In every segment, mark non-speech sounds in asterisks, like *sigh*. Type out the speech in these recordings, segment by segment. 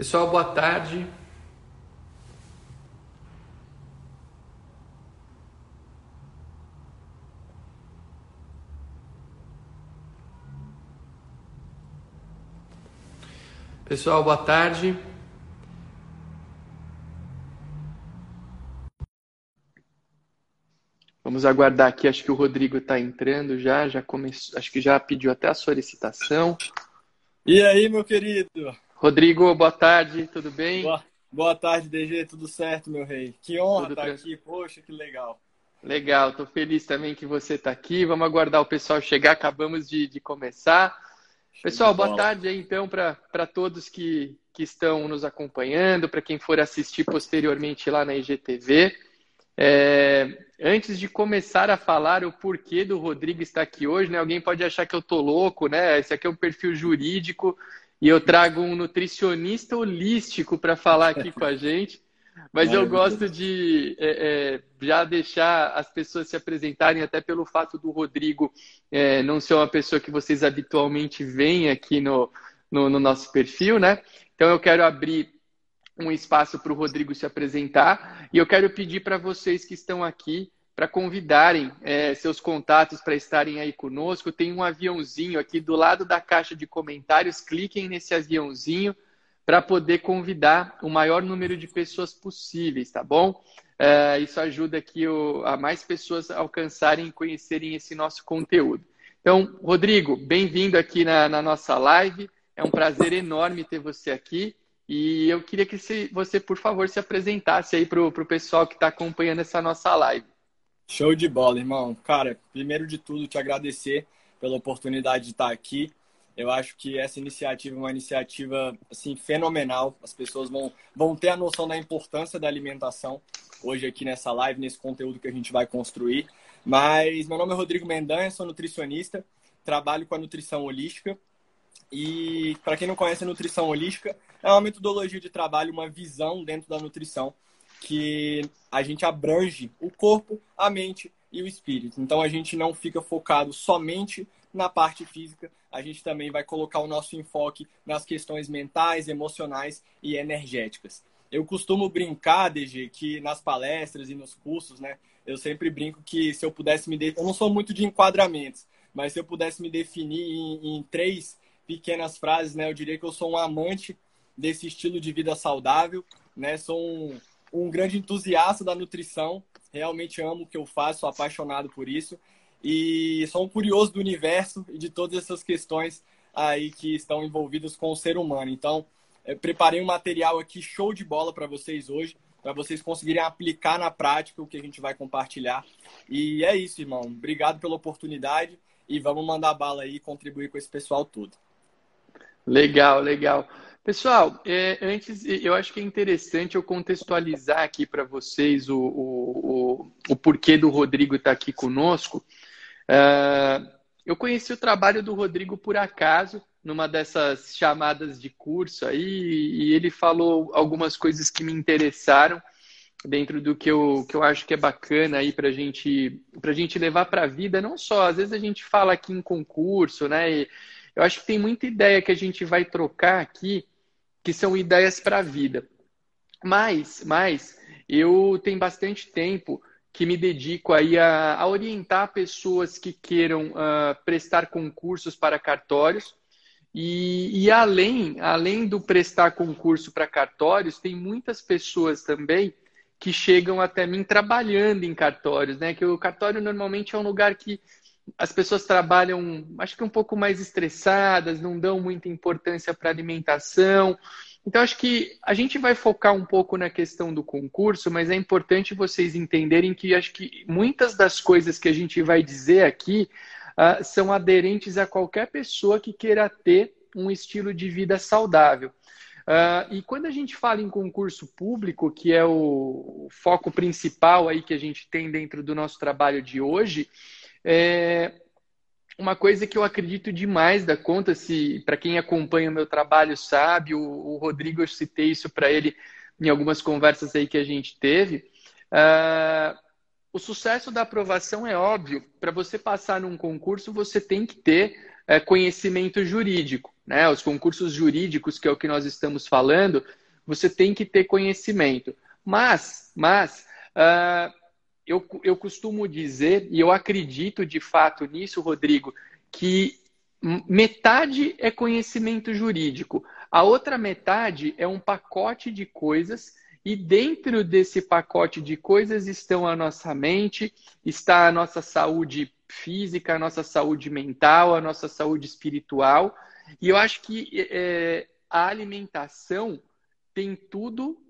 Pessoal, boa tarde. Pessoal, boa tarde. Vamos aguardar aqui, acho que o Rodrigo está entrando já, já começou, acho que já pediu até a solicitação. E aí, meu querido? Rodrigo, boa tarde, tudo bem? Boa, boa tarde, DG, tudo certo, meu rei? Que honra estar tá aqui, poxa, que legal. Legal, estou feliz também que você está aqui. Vamos aguardar o pessoal chegar, acabamos de, de começar. Pessoal, boa tarde aí, então para todos que, que estão nos acompanhando, para quem for assistir posteriormente lá na IGTV. É, antes de começar a falar o porquê do Rodrigo estar aqui hoje, né? Alguém pode achar que eu tô louco, né? Esse aqui é um perfil jurídico e eu trago um nutricionista holístico para falar aqui com a gente. Mas eu gosto de é, é, já deixar as pessoas se apresentarem, até pelo fato do Rodrigo é, não ser uma pessoa que vocês habitualmente veem aqui no, no, no nosso perfil, né? Então eu quero abrir um espaço para o Rodrigo se apresentar e eu quero pedir para vocês que estão aqui para convidarem é, seus contatos para estarem aí conosco. Tem um aviãozinho aqui do lado da caixa de comentários. Cliquem nesse aviãozinho para poder convidar o maior número de pessoas possíveis, tá bom? É, isso ajuda aqui o, a mais pessoas alcançarem e conhecerem esse nosso conteúdo. Então, Rodrigo, bem-vindo aqui na, na, nossa live. É um prazer enorme ter você aqui. E eu queria que você, por favor, se apresentasse aí para o pessoal que está acompanhando essa nossa live. Show de bola, irmão. Cara, primeiro de tudo, te agradecer pela oportunidade de estar aqui. Eu acho que essa iniciativa é uma iniciativa assim fenomenal. As pessoas vão, vão ter a noção da importância da alimentação hoje aqui nessa live, nesse conteúdo que a gente vai construir. Mas meu nome é Rodrigo Mendanha, sou nutricionista, trabalho com a nutrição holística. E para quem não conhece a nutrição holística, é uma metodologia de trabalho, uma visão dentro da nutrição que a gente abrange o corpo, a mente e o espírito. Então a gente não fica focado somente na parte física, a gente também vai colocar o nosso enfoque nas questões mentais, emocionais e energéticas. Eu costumo brincar, DG, que nas palestras e nos cursos, né, eu sempre brinco que se eu pudesse me. De... Eu não sou muito de enquadramentos, mas se eu pudesse me definir em, em três pequenas frases, né, eu diria que eu sou um amante desse estilo de vida saudável, né, sou um, um grande entusiasta da nutrição, realmente amo o que eu faço, sou apaixonado por isso e sou um curioso do universo e de todas essas questões aí que estão envolvidas com o ser humano. Então, preparei um material aqui show de bola para vocês hoje, para vocês conseguirem aplicar na prática o que a gente vai compartilhar. E é isso, irmão. Obrigado pela oportunidade e vamos mandar bala aí e contribuir com esse pessoal todo. Legal, legal. Pessoal, é, antes eu acho que é interessante eu contextualizar aqui para vocês o, o, o, o, porquê do Rodrigo estar tá aqui conosco. Uh, eu conheci o trabalho do Rodrigo por acaso, numa dessas chamadas de curso aí, e ele falou algumas coisas que me interessaram dentro do que eu, que eu acho que é bacana aí para gente, a gente levar para a vida, não só, às vezes a gente fala aqui em concurso, né? E eu acho que tem muita ideia que a gente vai trocar aqui que são ideias para a vida. Mas, mas eu tenho bastante tempo que me dedico aí a, a orientar pessoas que queiram uh, prestar concursos para cartórios. E, e, além, além do prestar concurso para cartórios, tem muitas pessoas também que chegam até mim trabalhando em cartórios, né? Que o cartório normalmente é um lugar que as pessoas trabalham, acho que um pouco mais estressadas, não dão muita importância para alimentação. Então, acho que a gente vai focar um pouco na questão do concurso, mas é importante vocês entenderem que acho que muitas das coisas que a gente vai dizer aqui uh, são aderentes a qualquer pessoa que queira ter um estilo de vida saudável. Uh, e quando a gente fala em concurso público, que é o, foco principal aí que a gente tem dentro do nosso trabalho de hoje, é, uma coisa que eu acredito demais da conta, se para quem acompanha o meu trabalho sabe, o, o Rodrigo, eu citei isso para ele em algumas conversas aí que a gente teve. Uh, o sucesso da aprovação é óbvio. Para você passar num concurso, você tem que ter é, conhecimento jurídico. Né? Os concursos jurídicos, que é o que nós estamos falando, você tem que ter conhecimento. Mas, mas uh, eu, eu costumo dizer, e eu acredito de fato nisso, Rodrigo, que metade é conhecimento jurídico, a outra metade é um pacote de coisas e dentro desse pacote de coisas estão a nossa mente, está a nossa saúde física, a nossa saúde mental, a nossa saúde espiritual. E eu acho que é, a alimentação tem tudo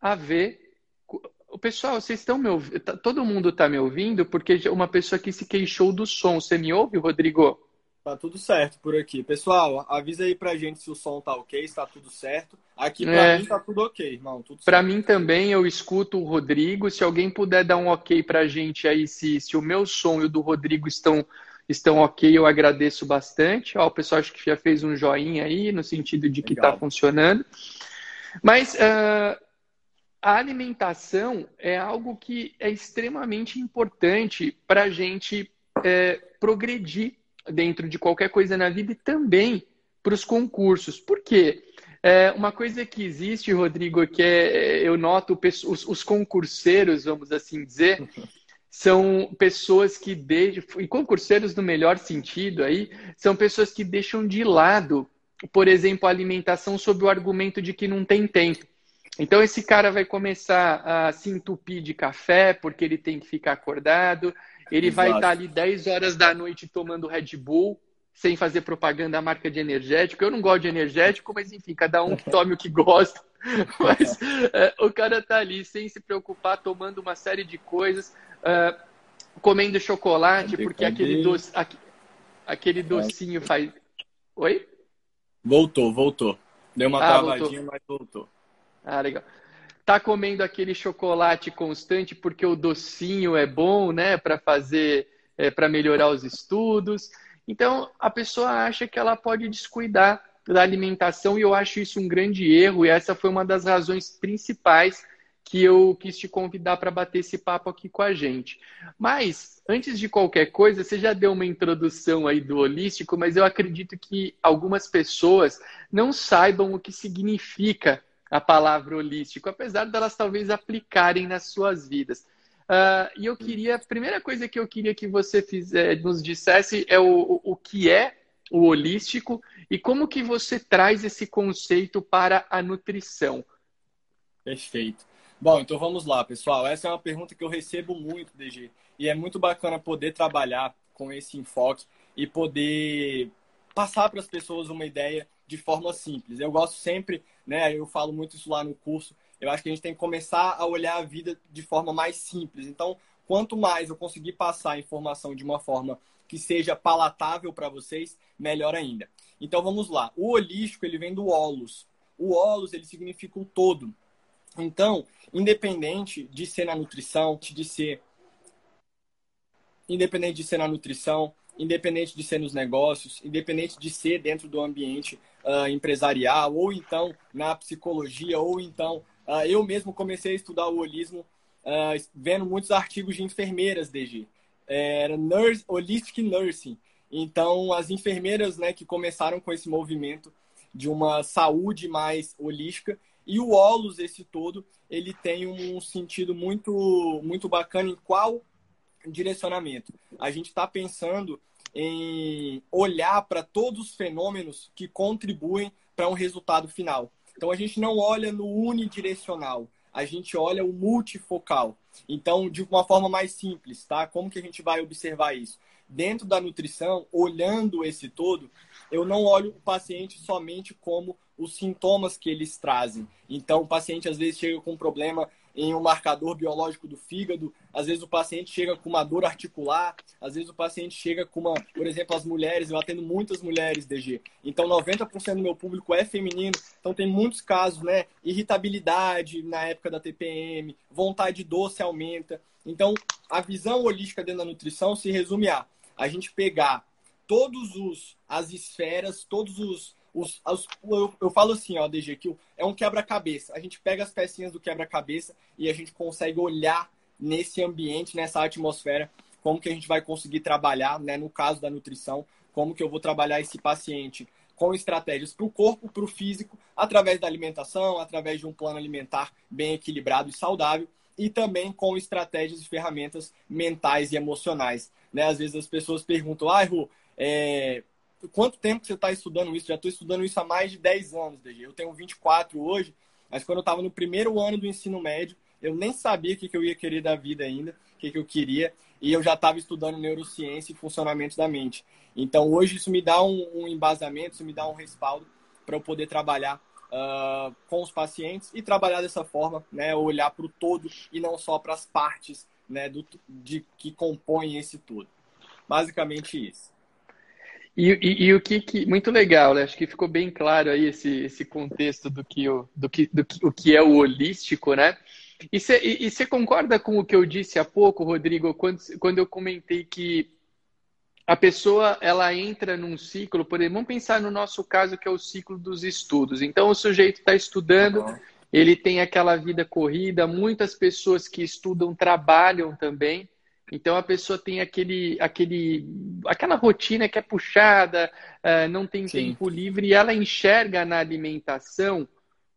a ver. O pessoal, vocês estão me ouvindo? Tá, todo mundo está me ouvindo? Porque uma pessoa que se queixou do som. Você me ouve, Rodrigo? Tá tudo certo por aqui. Pessoal, avisa aí pra gente se o som tá ok, se tá tudo certo. Aqui pra é. mim tá tudo ok, irmão. Tudo pra certo. mim também, eu escuto o Rodrigo. Se alguém puder dar um ok pra gente aí, se, se o meu som e o do Rodrigo estão, estão ok, eu agradeço bastante. Ó, o pessoal acho que já fez um joinha aí, no sentido de que tá Legal. tá funcionando. Mas uh, a alimentação é algo que é extremamente importante para a gente é, progredir dentro de qualquer coisa na vida e também para os concursos. Por quê? É, uma coisa que existe, Rodrigo, que é, eu noto os, os concurseiros, vamos assim dizer, *laughs* são pessoas que deixam, e concurseiros no melhor sentido aí, são pessoas que deixam de lado, por exemplo, a alimentação sob o argumento de que não tem tempo. Então esse cara vai começar a se entupir de café porque ele tem que ficar acordado, ele Exato. vai estar ali 10 horas da noite tomando Red Bull, sem fazer propaganda da marca de energético. Eu não gosto de energético, mas enfim, cada um *laughs* tome o que gosta. Mas é, o cara tá ali sem se preocupar, tomando uma série de coisas, uh, comendo chocolate, porque aquele, doce, aquele docinho faz. Oi? Voltou, voltou. Deu uma ah, travadinha, voltou. mas voltou. Ah, legal tá comendo aquele chocolate constante porque o docinho é bom, né, para fazer, é, para melhorar os estudos. Então, a pessoa acha que ela pode descuidar da alimentação e eu acho isso um grande erro e essa foi uma das razões principais que eu quis te convidar para bater esse papo aqui com a gente. Mas, antes de qualquer coisa, você já deu uma introdução aí do holístico, mas eu acredito que algumas pessoas não saibam o que significa a palavra holístico, apesar delas talvez aplicarem nas suas vidas. Uh, e eu queria, a primeira coisa que eu queria que você fizer, nos dissesse é o, o que é o holístico e como que você traz esse conceito para a nutrição. Perfeito. Bom, então vamos lá, pessoal. Essa é uma pergunta que eu recebo muito, DG. E é muito bacana poder trabalhar com esse enfoque e poder passar para as pessoas uma ideia de forma simples. Eu gosto sempre, né? Eu falo muito isso lá no curso. Eu acho que a gente tem que começar a olhar a vida de forma mais simples. Então, quanto mais eu conseguir passar a informação de uma forma que seja palatável para vocês, melhor ainda. Então, vamos lá. O holístico, ele vem do holos. O holos, ele significa o todo. Então, independente de ser na nutrição, de ser independente de ser na nutrição, independente de ser nos negócios, independente de ser dentro do ambiente uh, empresarial, ou então na psicologia, ou então uh, eu mesmo comecei a estudar o holismo uh, vendo muitos artigos de enfermeiras, DG. Era nurse, Holistic Nursing. Então, as enfermeiras né, que começaram com esse movimento de uma saúde mais holística, e o Olus, esse todo, ele tem um sentido muito, muito bacana em qual direcionamento. A gente está pensando em olhar para todos os fenômenos que contribuem para um resultado final. Então a gente não olha no unidirecional, a gente olha o multifocal. Então, de uma forma mais simples, tá? Como que a gente vai observar isso? Dentro da nutrição, olhando esse todo, eu não olho o paciente somente como os sintomas que eles trazem. Então, o paciente às vezes chega com um problema em um marcador biológico do fígado. Às vezes o paciente chega com uma dor articular, às vezes o paciente chega com uma, por exemplo, as mulheres, eu atendo muitas mulheres, DG. Então 90% do meu público é feminino, então tem muitos casos, né? Irritabilidade na época da TPM, vontade doce aumenta. Então, a visão holística dentro da nutrição se resume a a gente pegar todos os as esferas, todos os os, os, eu, eu, falo assim, ó, DG, que é um quebra-cabeça. A gente pega as pecinhas do quebra-cabeça e a gente consegue olhar nesse ambiente, nessa atmosfera, como que a gente vai conseguir trabalhar, né, no caso da nutrição, como que eu vou trabalhar esse paciente com estratégias para o corpo, para o físico, através da alimentação, através de um plano alimentar bem equilibrado e saudável, e também com estratégias e ferramentas mentais e emocionais. Né? Às vezes as pessoas perguntam, ah, Ru, é... quanto tempo você está estudando isso? Já estou estudando isso há mais de 10 anos, DG. Eu tenho 24 hoje, mas quando eu estava no primeiro ano do ensino médio, eu nem sabia o que, que eu ia querer da vida ainda, o que, que eu queria, e eu já estava estudando neurociência e funcionamento da mente. Então, hoje, isso me dá um, um embasamento, isso me dá um respaldo para eu poder trabalhar uh, com os pacientes e trabalhar dessa forma, né, olhar para o todo e não só para as partes né, do, de, que compõem esse todo. Basicamente isso. E, e, e, o que, que, muito legal, né? acho que ficou bem claro aí esse, esse contexto do que, o, do que, do que, o que é o holístico, né? E você concorda com o que eu disse há pouco, Rodrigo, quando, quando eu comentei que a pessoa ela entra num ciclo, por exemplo, vamos pensar no nosso caso que é o ciclo dos estudos. Então o sujeito está estudando, uhum. ele tem aquela vida corrida, muitas pessoas que estudam trabalham também. Então a pessoa tem aquele, aquele, aquela rotina que é puxada, uh, não tem Sim. tempo livre e ela enxerga na alimentação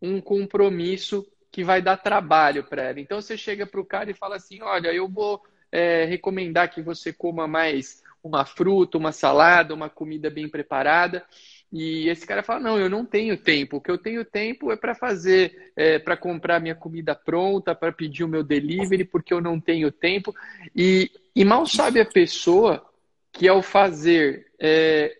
um compromisso que vai dar trabalho para ela. Então você chega para o cara e fala assim: olha, eu vou é, recomendar que você coma mais uma fruta, uma salada, uma comida bem preparada. E esse cara fala: não, eu não tenho tempo. O que eu tenho tempo é para fazer, é, para comprar minha comida pronta, para pedir o meu delivery, porque eu não tenho tempo. E, e mal sabe a pessoa que ao fazer é,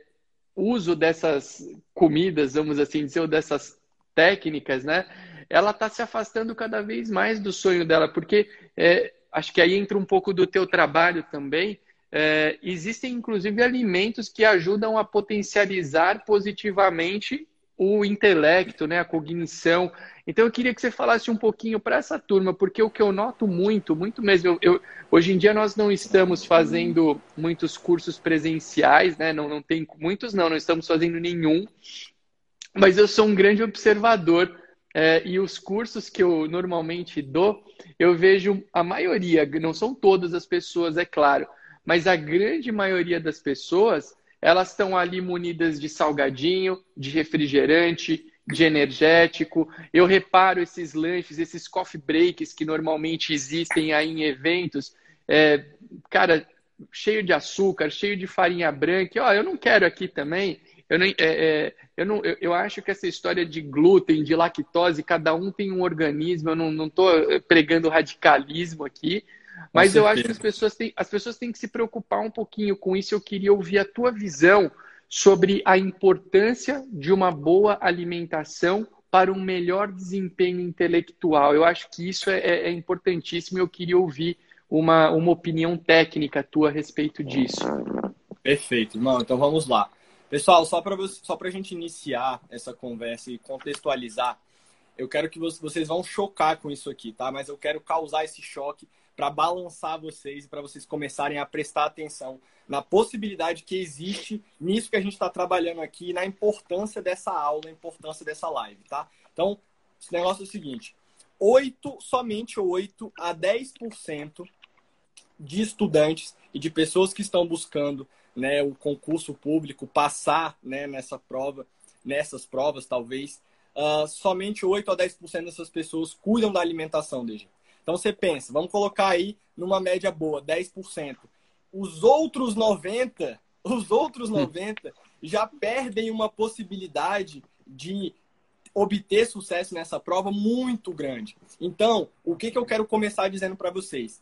uso dessas comidas, vamos assim dizer, ou dessas técnicas, né? ela está se afastando cada vez mais do sonho dela, porque é, acho que aí entra um pouco do teu trabalho também. É, existem inclusive alimentos que ajudam a potencializar positivamente o intelecto, né, a cognição. Então eu queria que você falasse um pouquinho para essa turma, porque o que eu noto muito, muito mesmo, eu, eu, hoje em dia nós não estamos fazendo muitos cursos presenciais, né? Não, não tem muitos, não, não estamos fazendo nenhum. Mas eu sou um grande observador é, e os cursos que eu normalmente dou, eu vejo a maioria, não são todas as pessoas, é claro, mas a grande maioria das pessoas, elas estão ali munidas de salgadinho, de refrigerante, de energético. Eu reparo esses lanches, esses coffee breaks que normalmente existem aí em eventos, é, cara, cheio de açúcar, cheio de farinha branca. E, eu não quero aqui também. Eu, nem, é, é, eu, não, eu, eu, acho que essa história de glúten, de lactose, cada um tem um organismo, eu não estou pregando radicalismo aqui, mas eu acho que as pessoas, têm, as pessoas têm que se preocupar um pouquinho com isso. Eu queria ouvir a tua visão sobre a importância de uma boa alimentação para um melhor desempenho intelectual. Eu acho que isso é, é, é importantíssimo e eu queria ouvir uma, uma opinião técnica tua a respeito disso. Perfeito, irmão. Então vamos lá. Pessoal, só para só a gente iniciar essa conversa e contextualizar, eu quero que vocês vão chocar com isso aqui, tá? Mas eu quero causar esse choque para balançar vocês e para vocês começarem a prestar atenção na possibilidade que existe nisso que a gente está trabalhando aqui, na importância dessa aula, na importância dessa live, tá? Então, esse negócio é o seguinte: 8, somente 8 a 10% de estudantes e de pessoas que estão buscando né, o concurso público, passar né, nessa prova, nessas provas, talvez, uh, somente 8 a 10% dessas pessoas cuidam da alimentação, DG. Então você pensa, vamos colocar aí numa média boa, 10%. Os outros 90, os outros 90 hum. já perdem uma possibilidade de obter sucesso nessa prova muito grande. Então, o que, que eu quero começar dizendo para vocês?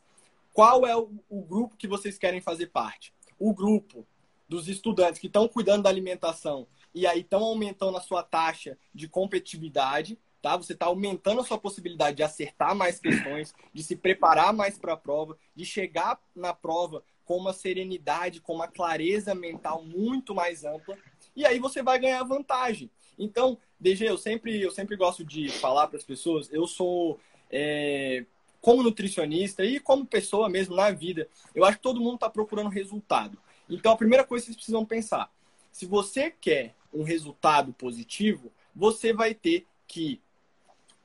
Qual é o, o grupo que vocês querem fazer parte? o grupo dos estudantes que estão cuidando da alimentação e aí estão aumentando a sua taxa de competitividade, tá? Você está aumentando a sua possibilidade de acertar mais questões, de se preparar mais para a prova, de chegar na prova com uma serenidade, com uma clareza mental muito mais ampla, e aí você vai ganhar vantagem. Então, DG, eu sempre, eu sempre gosto de falar para as pessoas, eu sou é, como nutricionista e como pessoa mesmo na vida, eu acho que todo mundo está procurando resultado. Então, a primeira coisa que vocês precisam pensar: se você quer um resultado positivo, você vai ter que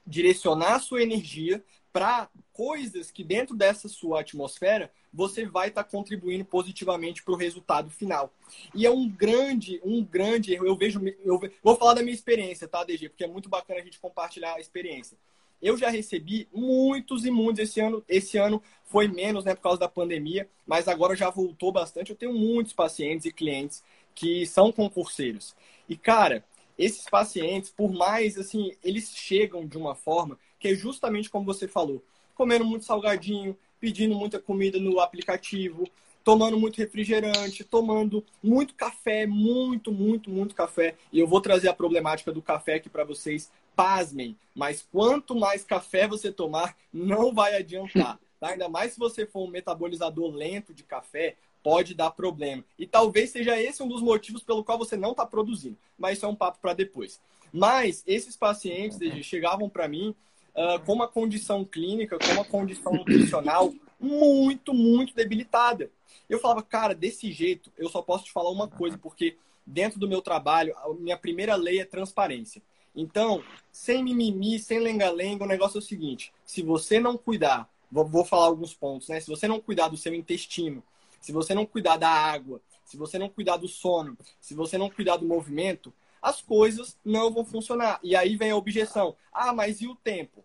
direcionar a sua energia para coisas que dentro dessa sua atmosfera você vai estar tá contribuindo positivamente para o resultado final. E é um grande, um grande erro. Eu vejo, eu vou falar da minha experiência, tá, DG? Porque é muito bacana a gente compartilhar a experiência. Eu já recebi muitos e muitos esse ano. Esse ano foi menos, né, por causa da pandemia, mas agora já voltou bastante. Eu tenho muitos pacientes e clientes que são concurseiros. E cara, esses pacientes, por mais assim, eles chegam de uma forma que é justamente como você falou, comendo muito salgadinho, pedindo muita comida no aplicativo, tomando muito refrigerante, tomando muito café, muito, muito, muito café. E eu vou trazer a problemática do café aqui para vocês. Pasmem, mas quanto mais café você tomar, não vai adiantar. Tá? Ainda mais se você for um metabolizador lento de café, pode dar problema. E talvez seja esse um dos motivos pelo qual você não está produzindo. Mas isso é um papo para depois. Mas esses pacientes chegavam para mim uh, com uma condição clínica, com uma condição nutricional muito, muito debilitada. Eu falava, cara, desse jeito, eu só posso te falar uma coisa, porque dentro do meu trabalho, a minha primeira lei é transparência. Então, sem mimimi, sem lenga-lenga, o negócio é o seguinte: se você não cuidar, vou, vou falar alguns pontos, né? Se você não cuidar do seu intestino, se você não cuidar da água, se você não cuidar do sono, se você não cuidar do movimento, as coisas não vão funcionar. E aí vem a objeção: ah, mas e o tempo?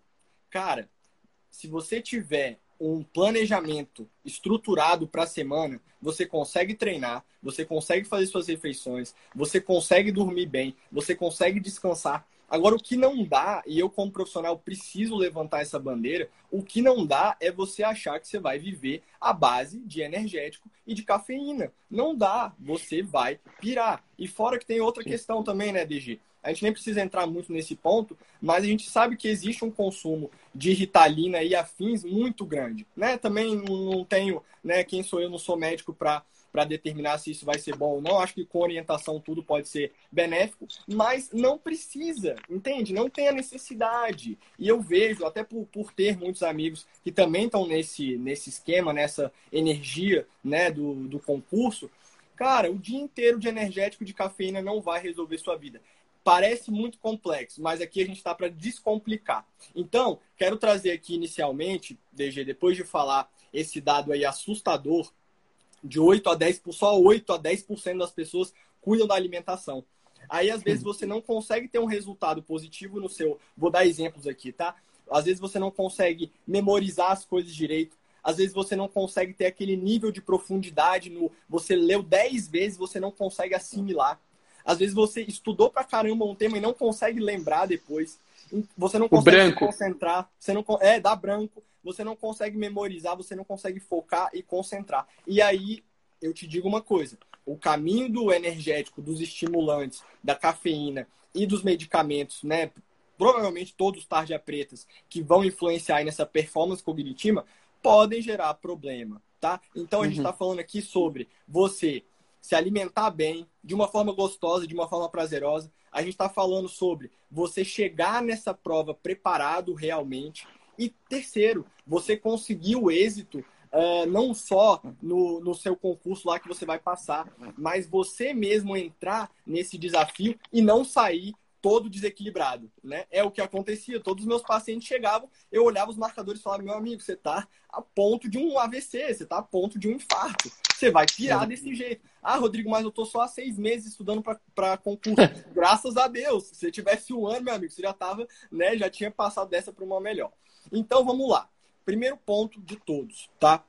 Cara, se você tiver um planejamento estruturado para a semana, você consegue treinar, você consegue fazer suas refeições, você consegue dormir bem, você consegue descansar. Agora, o que não dá, e eu como profissional preciso levantar essa bandeira, o que não dá é você achar que você vai viver à base de energético e de cafeína. Não dá, você vai pirar. E fora que tem outra questão também, né, DG? A gente nem precisa entrar muito nesse ponto, mas a gente sabe que existe um consumo de ritalina e afins muito grande, né? Também não tenho, né, quem sou eu, não sou médico para para determinar se isso vai ser bom ou não. Acho que com orientação tudo pode ser benéfico, mas não precisa, entende? Não tem a necessidade. E eu vejo, até por, por ter muitos amigos que também estão nesse, nesse esquema, nessa energia né, do, do concurso, cara, o dia inteiro de energético de cafeína não vai resolver sua vida parece muito complexo, mas aqui a gente está para descomplicar. Então, quero trazer aqui inicialmente, DG, depois de falar esse dado aí assustador, de 8 a 10, só 8 a 10% das pessoas cuidam da alimentação. Aí, às vezes, você não consegue ter um resultado positivo no seu. Vou dar exemplos aqui, tá? Às vezes você não consegue memorizar as coisas direito. Às vezes você não consegue ter aquele nível de profundidade no. Você leu 10 vezes, você não consegue assimilar. Às vezes você estudou pra caramba um tema e não consegue lembrar depois. Você não consegue se concentrar. Você não, é, dá branco. Você não consegue memorizar, você não consegue focar e concentrar. E aí, eu te digo uma coisa. O caminho do energético, dos estimulantes, da cafeína e dos medicamentos, né? Provavelmente todos os tarja pretas que vão influenciar nessa performance cognitiva podem gerar problema, tá? Então a uhum. gente está falando aqui sobre você se alimentar bem, de uma forma gostosa, de uma forma prazerosa. A gente está falando sobre você chegar nessa prova preparado realmente. E terceiro, você conseguir o êxito uh, não só no, no seu concurso lá que você vai passar, mas você mesmo entrar nesse desafio e não sair todo desequilibrado, né? É o que acontecia. Todos os meus pacientes chegavam, eu olhava os marcadores e falava: meu amigo, você está a ponto de um AVC, você está a ponto de um infarto. Você vai pirar desse jeito. Ah, Rodrigo, mas eu tô só há seis meses estudando para concurso. *laughs* Graças a Deus. Se você tivesse um ano, meu amigo, você já tava, né? Já tinha passado dessa para uma melhor. Então vamos lá. Primeiro ponto de todos, tá?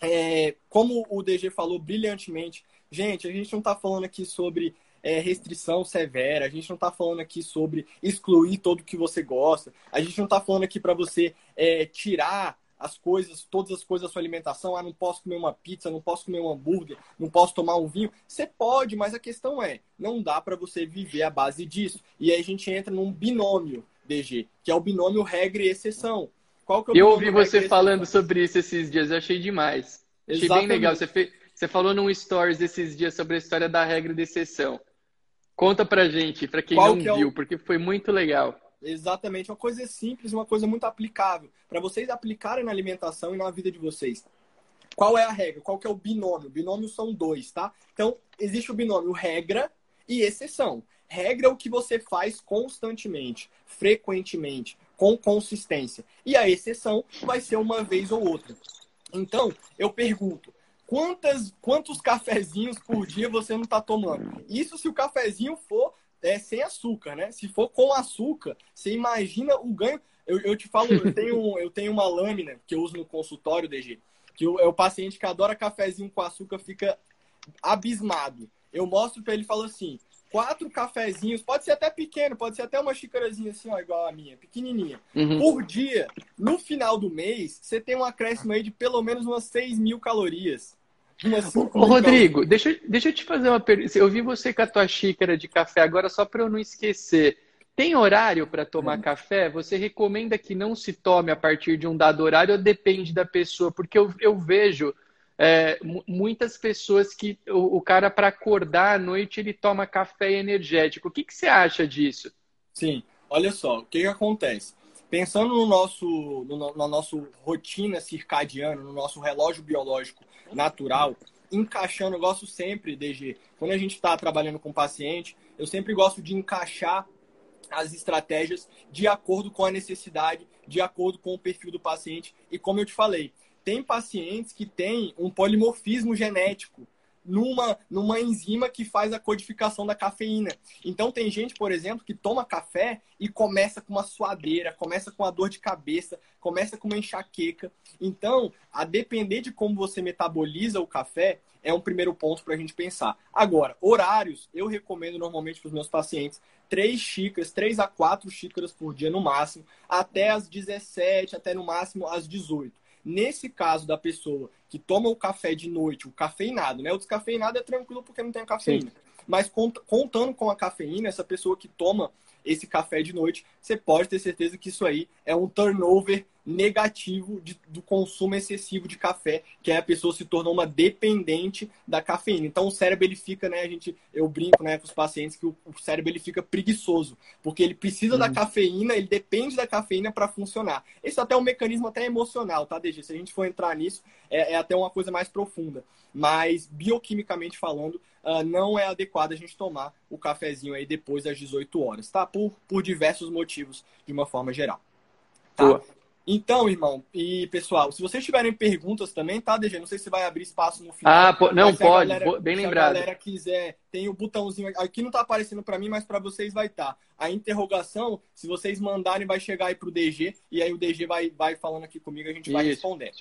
É, como o DG falou brilhantemente, gente, a gente não está falando aqui sobre é, restrição severa, a gente não está falando aqui sobre excluir todo que você gosta, a gente não está falando aqui para você é, tirar as coisas, todas as coisas da sua alimentação. Ah, não posso comer uma pizza, não posso comer um hambúrguer, não posso tomar um vinho. Você pode, mas a questão é, não dá para você viver à base disso. E aí a gente entra num binômio, DG, que é o binômio regra e exceção. Qual que é o eu ouvi você falando sobre isso esses dias, eu achei demais. Achei Exatamente. bem legal. Você, fez, você falou num stories esses dias sobre a história da regra de exceção. Conta pra gente, pra quem Qual não que é viu, o... porque foi muito legal. Exatamente, uma coisa simples, uma coisa muito aplicável para vocês aplicarem na alimentação e na vida de vocês. Qual é a regra? Qual que é o binômio? Binômios são dois, tá? Então, existe o binômio regra e exceção. Regra é o que você faz constantemente, frequentemente, com consistência. E a exceção vai ser uma vez ou outra. Então, eu pergunto, quantas, quantos cafezinhos por dia você não está tomando? Isso se o cafezinho for é, sem açúcar, né? Se for com açúcar, você imagina o ganho. Eu, eu te falo, eu tenho, eu tenho uma lâmina que eu uso no consultório, DG, que o, é o paciente que adora cafezinho com açúcar fica abismado. Eu mostro para ele e falo assim: quatro cafezinhos, pode ser até pequeno, pode ser até uma xícarazinha assim, ó, igual a minha, pequenininha. Uhum. Por dia, no final do mês, você tem um acréscimo aí de pelo menos umas 6 mil calorias. Ô, Rodrigo, deixa, deixa eu te fazer uma pergunta. Eu vi você com a tua xícara de café agora, só para eu não esquecer. Tem horário para tomar hum. café? Você recomenda que não se tome a partir de um dado horário ou depende da pessoa? Porque eu, eu vejo é, muitas pessoas que o, o cara, para acordar à noite, ele toma café energético. O que, que você acha disso? Sim, olha só, o que, que acontece? Pensando no nosso, no, na nossa rotina circadiana, no nosso relógio biológico natural, encaixando, eu gosto sempre, DG, quando a gente está trabalhando com paciente, eu sempre gosto de encaixar as estratégias de acordo com a necessidade, de acordo com o perfil do paciente. E como eu te falei, tem pacientes que têm um polimorfismo genético numa, numa enzima que faz a codificação da cafeína. Então tem gente, por exemplo, que toma café e começa com uma suadeira, começa com a dor de cabeça, começa com uma enxaqueca. Então, a depender de como você metaboliza o café, é um primeiro ponto para a gente pensar. Agora, horários, eu recomendo normalmente para os meus pacientes três xícaras, três a quatro xícaras por dia no máximo, até as 17, até no máximo às 18. Nesse caso da pessoa que toma o café de noite, o cafeinado, né? O descafeinado é tranquilo porque não tem cafeína. Sim. Mas contando com a cafeína, essa pessoa que toma esse café de noite, você pode ter certeza que isso aí é um turnover negativo de, do consumo excessivo de café, que é a pessoa se tornou uma dependente da cafeína. Então o cérebro ele fica, né, a gente, eu brinco, né, com os pacientes que o, o cérebro ele fica preguiçoso, porque ele precisa uhum. da cafeína, ele depende da cafeína para funcionar. Esse é até um mecanismo até emocional, tá, DG? Se a gente for entrar nisso, é, é até uma coisa mais profunda. Mas bioquimicamente falando, uh, não é adequado a gente tomar o cafezinho aí depois das 18 horas, tá? Por, por diversos motivos, de uma forma geral. Tá? Boa. Então, irmão e pessoal, se vocês tiverem perguntas também, tá, DG? Não sei se vai abrir espaço no final. Ah, não, pode, galera, bem lembrado. Se a galera quiser, tem o botãozinho aqui, não tá aparecendo para mim, mas para vocês vai estar. Tá. A interrogação, se vocês mandarem, vai chegar aí pro DG, e aí o DG vai, vai falando aqui comigo, a gente Isso. vai respondendo.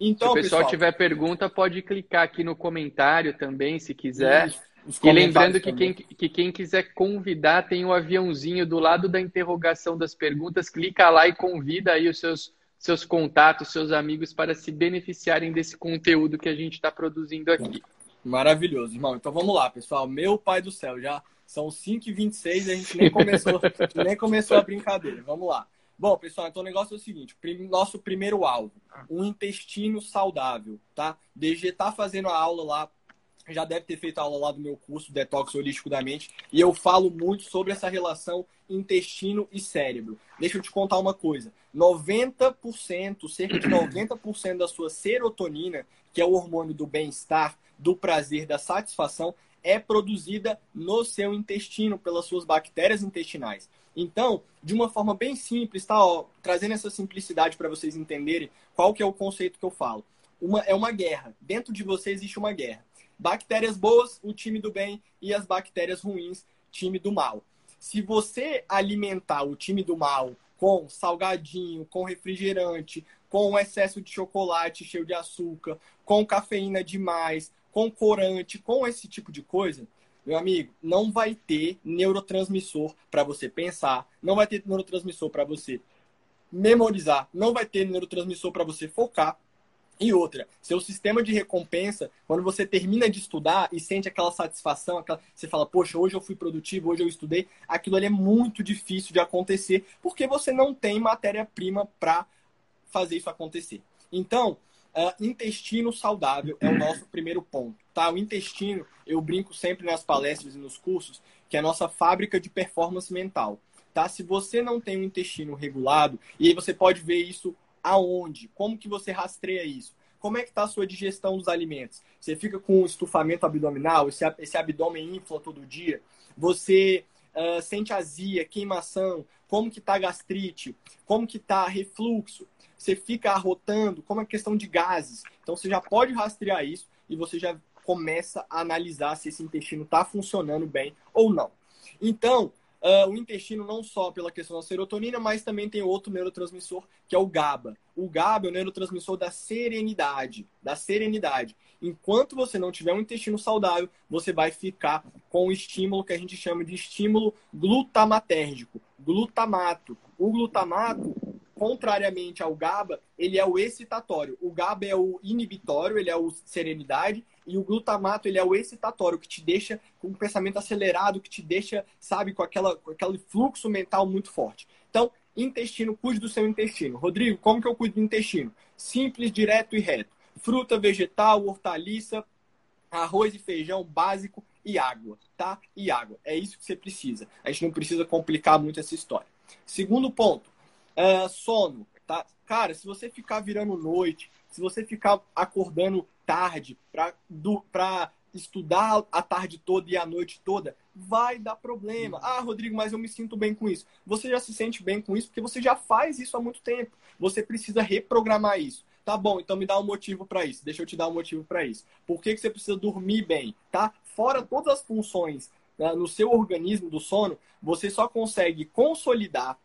Então, se o pessoal, pessoal, tiver pergunta, pode clicar aqui no comentário também, se quiser. Isso. E lembrando que quem, que quem quiser convidar, tem o um aviãozinho do lado da interrogação das perguntas. Clica lá e convida aí os seus, seus contatos, seus amigos para se beneficiarem desse conteúdo que a gente está produzindo aqui. Maravilhoso, irmão. Então vamos lá, pessoal. Meu pai do céu, já são 5h26 e a gente nem começou, *laughs* nem começou a brincadeira. Vamos lá. Bom, pessoal, então o negócio é o seguinte: nosso primeiro alvo, um intestino saudável, tá? DG tá fazendo a aula lá já deve ter feito aula lá do meu curso Detox Holístico da Mente, e eu falo muito sobre essa relação intestino e cérebro. Deixa eu te contar uma coisa: 90%, cerca de 90% da sua serotonina, que é o hormônio do bem-estar, do prazer, da satisfação, é produzida no seu intestino pelas suas bactérias intestinais. Então, de uma forma bem simples, tá? Ó, trazendo essa simplicidade para vocês entenderem qual que é o conceito que eu falo. Uma, é uma guerra. Dentro de você existe uma guerra. Bactérias boas, o time do bem, e as bactérias ruins, time do mal. Se você alimentar o time do mal com salgadinho, com refrigerante, com excesso de chocolate cheio de açúcar, com cafeína demais, com corante, com esse tipo de coisa, meu amigo, não vai ter neurotransmissor para você pensar, não vai ter neurotransmissor para você memorizar, não vai ter neurotransmissor para você focar, e outra, seu sistema de recompensa, quando você termina de estudar e sente aquela satisfação, aquela, você fala, poxa, hoje eu fui produtivo, hoje eu estudei, aquilo ali é muito difícil de acontecer, porque você não tem matéria-prima para fazer isso acontecer. Então, uh, intestino saudável é o nosso primeiro ponto. Tá? O intestino, eu brinco sempre nas palestras e nos cursos, que é a nossa fábrica de performance mental. Tá? Se você não tem um intestino regulado, e aí você pode ver isso aonde? Como que você rastreia isso? Como é que está a sua digestão dos alimentos? Você fica com um estufamento abdominal, esse, esse abdômen infla todo dia? Você uh, sente azia, queimação, como que tá a gastrite, como que tá refluxo, você fica arrotando, como é questão de gases. Então você já pode rastrear isso e você já começa a analisar se esse intestino está funcionando bem ou não. Então, uh, o intestino não só pela questão da serotonina, mas também tem outro neurotransmissor que é o GABA. O GABA é o neurotransmissor da serenidade, da serenidade. Enquanto você não tiver um intestino saudável, você vai ficar com o estímulo que a gente chama de estímulo glutamatérgico, glutamato. O glutamato contrariamente ao GABA, ele é o excitatório. O GABA é o inibitório, ele é o serenidade, e o glutamato, ele é o excitatório, que te deixa com um pensamento acelerado, que te deixa, sabe, com, aquela, com aquele fluxo mental muito forte. Então, intestino, cuide do seu intestino. Rodrigo, como que eu cuido do intestino? Simples, direto e reto. Fruta, vegetal, hortaliça, arroz e feijão básico e água, tá? E água. É isso que você precisa. A gente não precisa complicar muito essa história. Segundo ponto, é, sono, tá? Cara, se você ficar virando noite, se você ficar acordando tarde para estudar a tarde toda e a noite toda, vai dar problema. Ah, Rodrigo, mas eu me sinto bem com isso. Você já se sente bem com isso porque você já faz isso há muito tempo. Você precisa reprogramar isso. Tá bom, então me dá um motivo para isso. Deixa eu te dar um motivo para isso. Por que, que você precisa dormir bem, tá? Fora todas as funções né, no seu organismo do sono, você só consegue consolidar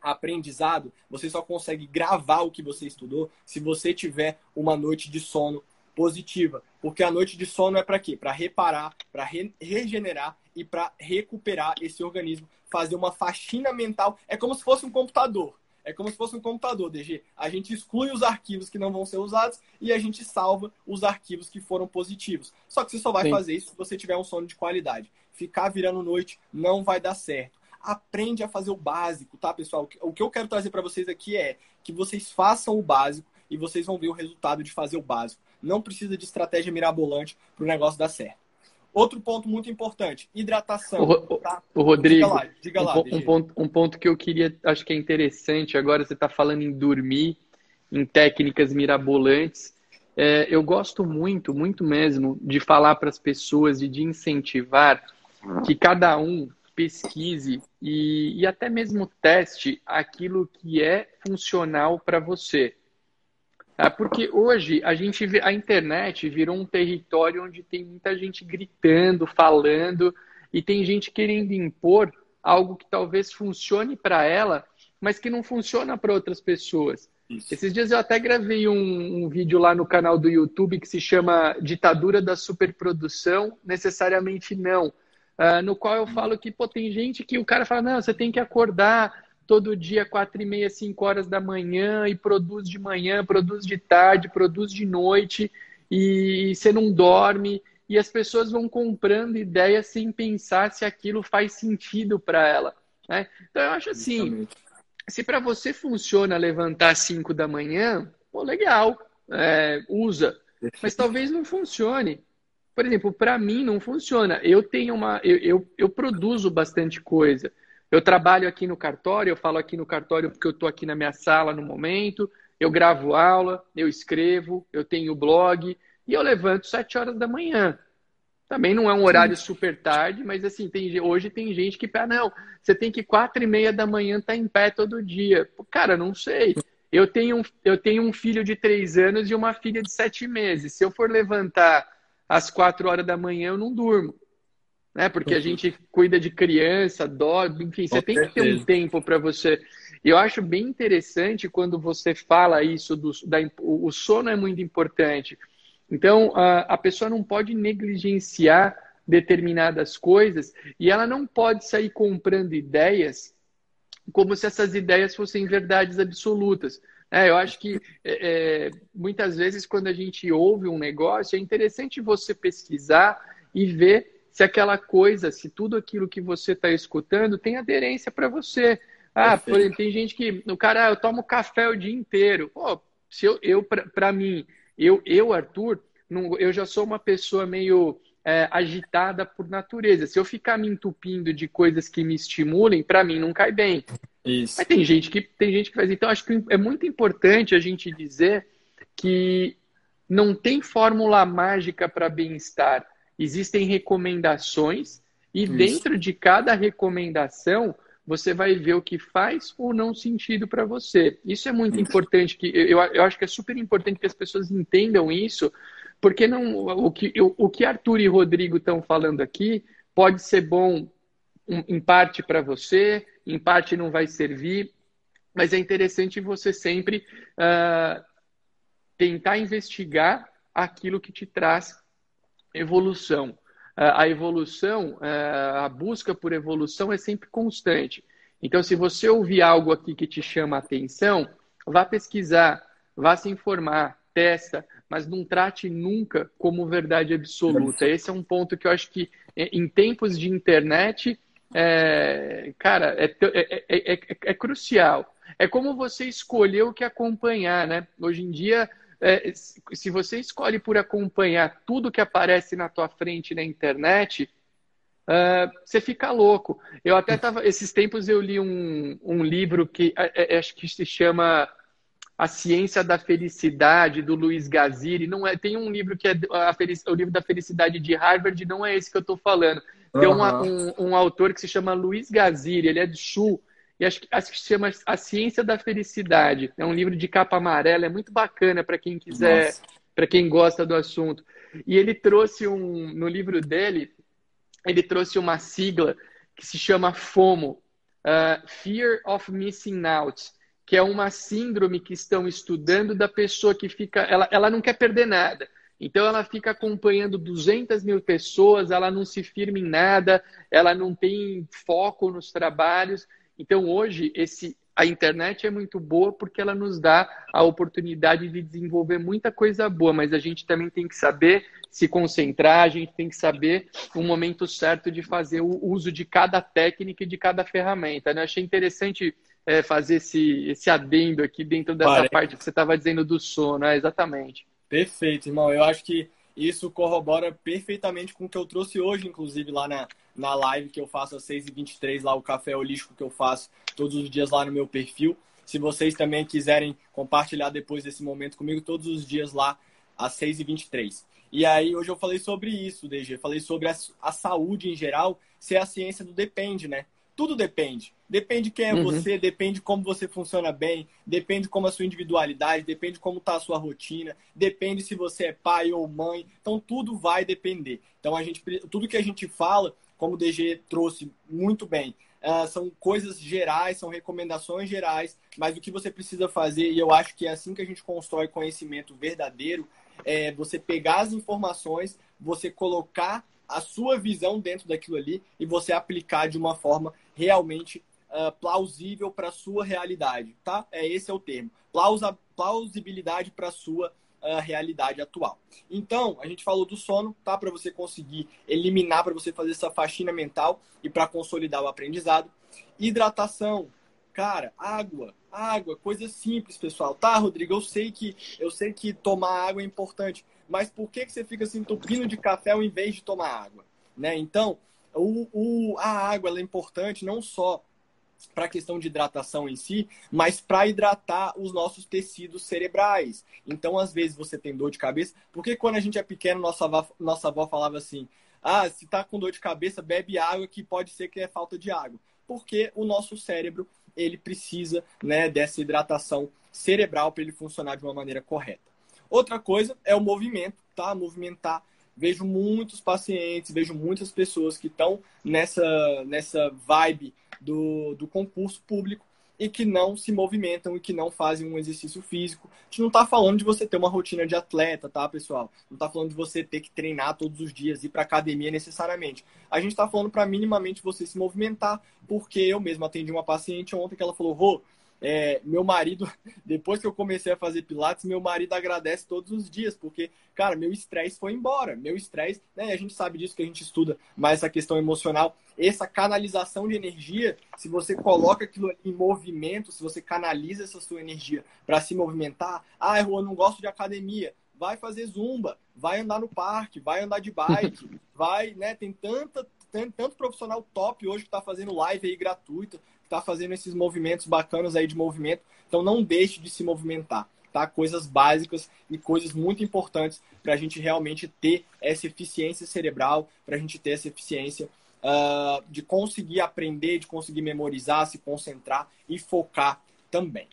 aprendizado, você só consegue gravar o que você estudou se você tiver uma noite de sono positiva. Porque a noite de sono é para quê? Para reparar, para re regenerar e para recuperar esse organismo, fazer uma faxina mental. É como se fosse um computador. É como se fosse um computador, DG. A gente exclui os arquivos que não vão ser usados e a gente salva os arquivos que foram positivos. Só que você só vai Sim. fazer isso se você tiver um sono de qualidade. Ficar virando noite não vai dar certo aprende a fazer o básico, tá, pessoal? O que eu quero trazer para vocês aqui é que vocês façam o básico e vocês vão ver o resultado de fazer o básico. Não precisa de estratégia mirabolante para o negócio dar certo. Outro ponto muito importante, hidratação. O, tá? o Rodrigo, diga lá, diga lá, um, um, ponto, um ponto que eu queria, acho que é interessante, agora você está falando em dormir, em técnicas mirabolantes. É, eu gosto muito, muito mesmo, de falar para as pessoas e de incentivar que cada um pesquise e, e até mesmo teste aquilo que é funcional para você. Ah, porque hoje a gente a internet virou um território onde tem muita gente gritando, falando, e tem gente querendo impor algo que talvez funcione para ela, mas que não funciona para outras pessoas. Isso. Esses dias eu até gravei um, um, vídeo lá no canal do YouTube que se chama Ditadura da Superprodução, necessariamente não uh, no qual eu falo que pô, tem gente que o cara fala, não, você tem que acordar todo dia, quatro e meia, cinco horas da manhã, e produz de manhã, produz de tarde, produz de noite, e você não dorme, e as pessoas vão comprando ideias sem pensar se aquilo faz sentido para ela. Né? Então eu acho assim, se para você funciona levantar às 5 da manhã, pô, legal, é, usa. Mas talvez não funcione. Por exemplo, para mim não funciona. Eu tenho uma. Eu, eu, eu, produzo bastante coisa. Eu trabalho aqui no cartório, eu falo aqui no cartório porque eu estou aqui na minha sala no momento, eu gravo aula, eu escrevo, eu tenho blog e eu levanto sete horas da manhã. Também não é um horário super tarde, mas assim, tem, hoje tem gente que, ah, não, você tem que quatro e meia da manhã estar tá em pé todo dia. Cara, não sei. Eu tenho, eu tenho um filho de três anos e uma filha de sete meses. Se eu for levantar às quatro horas da manhã eu não durmo. Né? Porque a uhum. gente cuida de criança, dorme, enfim, você Com tem certeza. que ter um tempo para você. Eu acho bem interessante quando você fala isso, do, da, o sono é muito importante. Então, a, a pessoa não pode negligenciar determinadas coisas e ela não pode sair comprando ideias como se essas ideias fossem verdades absolutas. É, eu acho que é, é, muitas vezes quando a gente ouve um negócio, é interessante você pesquisar e ver se aquela coisa, se tudo aquilo que você está escutando tem aderência para você. Ah, exemplo, tem gente que, o cara, ah, eu tomo café o dia inteiro. Pô, se eu, eu para mim, eu, eu Arthur, não, eu já sou uma pessoa meio é, agitada por natureza. Se eu ficar me entupindo de coisas que me estimulem, para mim não cai bem. Isso. Mas tem gente que tem gente que faz. Então acho que é muito importante a gente dizer que não tem fórmula mágica para bem-estar. Existem recomendações E Isso. dentro de cada recomendação, você vai ver o que faz ou não sentido para você. Isso é muito importante, que eu, eu acho que é super importante que as pessoas entendam isso, porque não o que, o que Arthur e Rodrigo estão falando aqui pode ser bom em parte para você, em parte não vai servir, mas é interessante você sempre uh, tentar investigar aquilo que te traz evolução. Uh, a evolução, uh, a busca por evolução é sempre constante. Então, se você ouvir algo aqui que te chama a atenção, vá pesquisar, vá se informar, testa, mas não trate nunca como verdade absoluta. Esse é um ponto que eu acho que, em tempos de internet, é, cara, é, é, é, é, crucial. É como você escolher o que acompanhar, né? Hoje em dia, se você escolhe por acompanhar tudo que aparece na tua frente na internet, uh, você fica louco. Eu até tava, esses tempos eu li um, um livro que acho que se chama a Ciência da Felicidade, do Luiz Gaziri. Não é, tem um livro que é a, o livro da felicidade de Harvard, não é esse que eu estou falando. Tem uhum. uma, um, um, autor que se chama Luiz Gaziri, ele é de Sul, e acho, acho que se chama A Ciência da Felicidade. É um livro de capa amarela, é muito bacana para quem quiser, para quem gosta do assunto. E ele trouxe um, no livro dele, ele trouxe uma sigla que se chama FOMO, uh, Fear of Missing Out que é uma síndrome que estão estudando da pessoa que fica. Ela, ela não quer perder nada. Então ela fica acompanhando 200 mil pessoas, ela não se firma em nada, ela não tem foco nos trabalhos. Então hoje esse, a internet é muito boa porque ela nos dá a oportunidade de desenvolver muita coisa boa, mas a gente também tem que saber se concentrar, a gente tem que saber o momento certo de fazer o uso de cada técnica e de cada ferramenta. Né? Achei interessante é, fazer esse, esse adendo aqui dentro dessa Parece. parte que você estava dizendo do sono, é, exatamente. Perfeito, irmão. Eu acho que isso corrobora perfeitamente com o que eu trouxe hoje, inclusive, lá na, na live que eu faço às 6h23, lá o café holístico que eu faço todos os dias lá no meu perfil. Se vocês também quiserem compartilhar depois desse momento comigo, todos os dias lá às 6h23. E aí, hoje eu falei sobre isso, DG. Falei sobre a, a saúde em geral ser a ciência do depende, né? Tudo depende. Depende quem é uhum. você, depende como você funciona bem, depende como a sua individualidade, depende como está a sua rotina, depende se você é pai ou mãe. Então tudo vai depender. Então a gente, tudo que a gente fala, como o DG trouxe muito bem, uh, são coisas gerais, são recomendações gerais, mas o que você precisa fazer, e eu acho que é assim que a gente constrói conhecimento verdadeiro, é você pegar as informações, você colocar a sua visão dentro daquilo ali e você aplicar de uma forma realmente uh, plausível para sua realidade, tá? É esse é o termo. Plausa, plausibilidade para sua uh, realidade atual. Então, a gente falou do sono, tá? Para você conseguir eliminar, para você fazer essa faxina mental e para consolidar o aprendizado. Hidratação, cara, água, água, coisa simples, pessoal. Tá, Rodrigo? Eu sei que eu sei que tomar água é importante, mas por que, que você fica se entupindo de café ao invés de tomar água? Né? Então, o, o, a água é importante não só para a questão de hidratação em si, mas para hidratar os nossos tecidos cerebrais. Então, às vezes, você tem dor de cabeça, porque quando a gente é pequeno, nossa avó, nossa avó falava assim: ah, se tá com dor de cabeça, bebe água, que pode ser que é falta de água. Porque o nosso cérebro ele precisa né, dessa hidratação cerebral para ele funcionar de uma maneira correta. Outra coisa é o movimento, tá? Movimentar. Vejo muitos pacientes, vejo muitas pessoas que estão nessa, nessa vibe do, do concurso público e que não se movimentam e que não fazem um exercício físico. A gente não está falando de você ter uma rotina de atleta, tá, pessoal? Não está falando de você ter que treinar todos os dias, ir para academia necessariamente. A gente está falando para minimamente você se movimentar, porque eu mesmo atendi uma paciente ontem que ela falou, Rô, é, meu marido, *laughs* depois que eu comecei a fazer Pilates, meu marido agradece todos os dias, porque, cara, meu estresse foi embora. Meu estresse, né? A gente sabe disso que a gente estuda mais essa questão emocional. Essa canalização de energia, se você coloca aquilo em movimento, se você canaliza essa sua energia para se movimentar, ah, eu não gosto de academia. Vai fazer zumba, vai andar no parque, vai andar de bike, *laughs* vai, né? Tem tanta, tem tanto profissional top hoje que está fazendo live aí gratuita, está fazendo esses movimentos bacanas aí de movimento. Então não deixe de se movimentar, tá? Coisas básicas e coisas muito importantes para a gente realmente ter essa eficiência cerebral, para a gente ter essa eficiência uh, de conseguir aprender, de conseguir memorizar, se concentrar e focar também.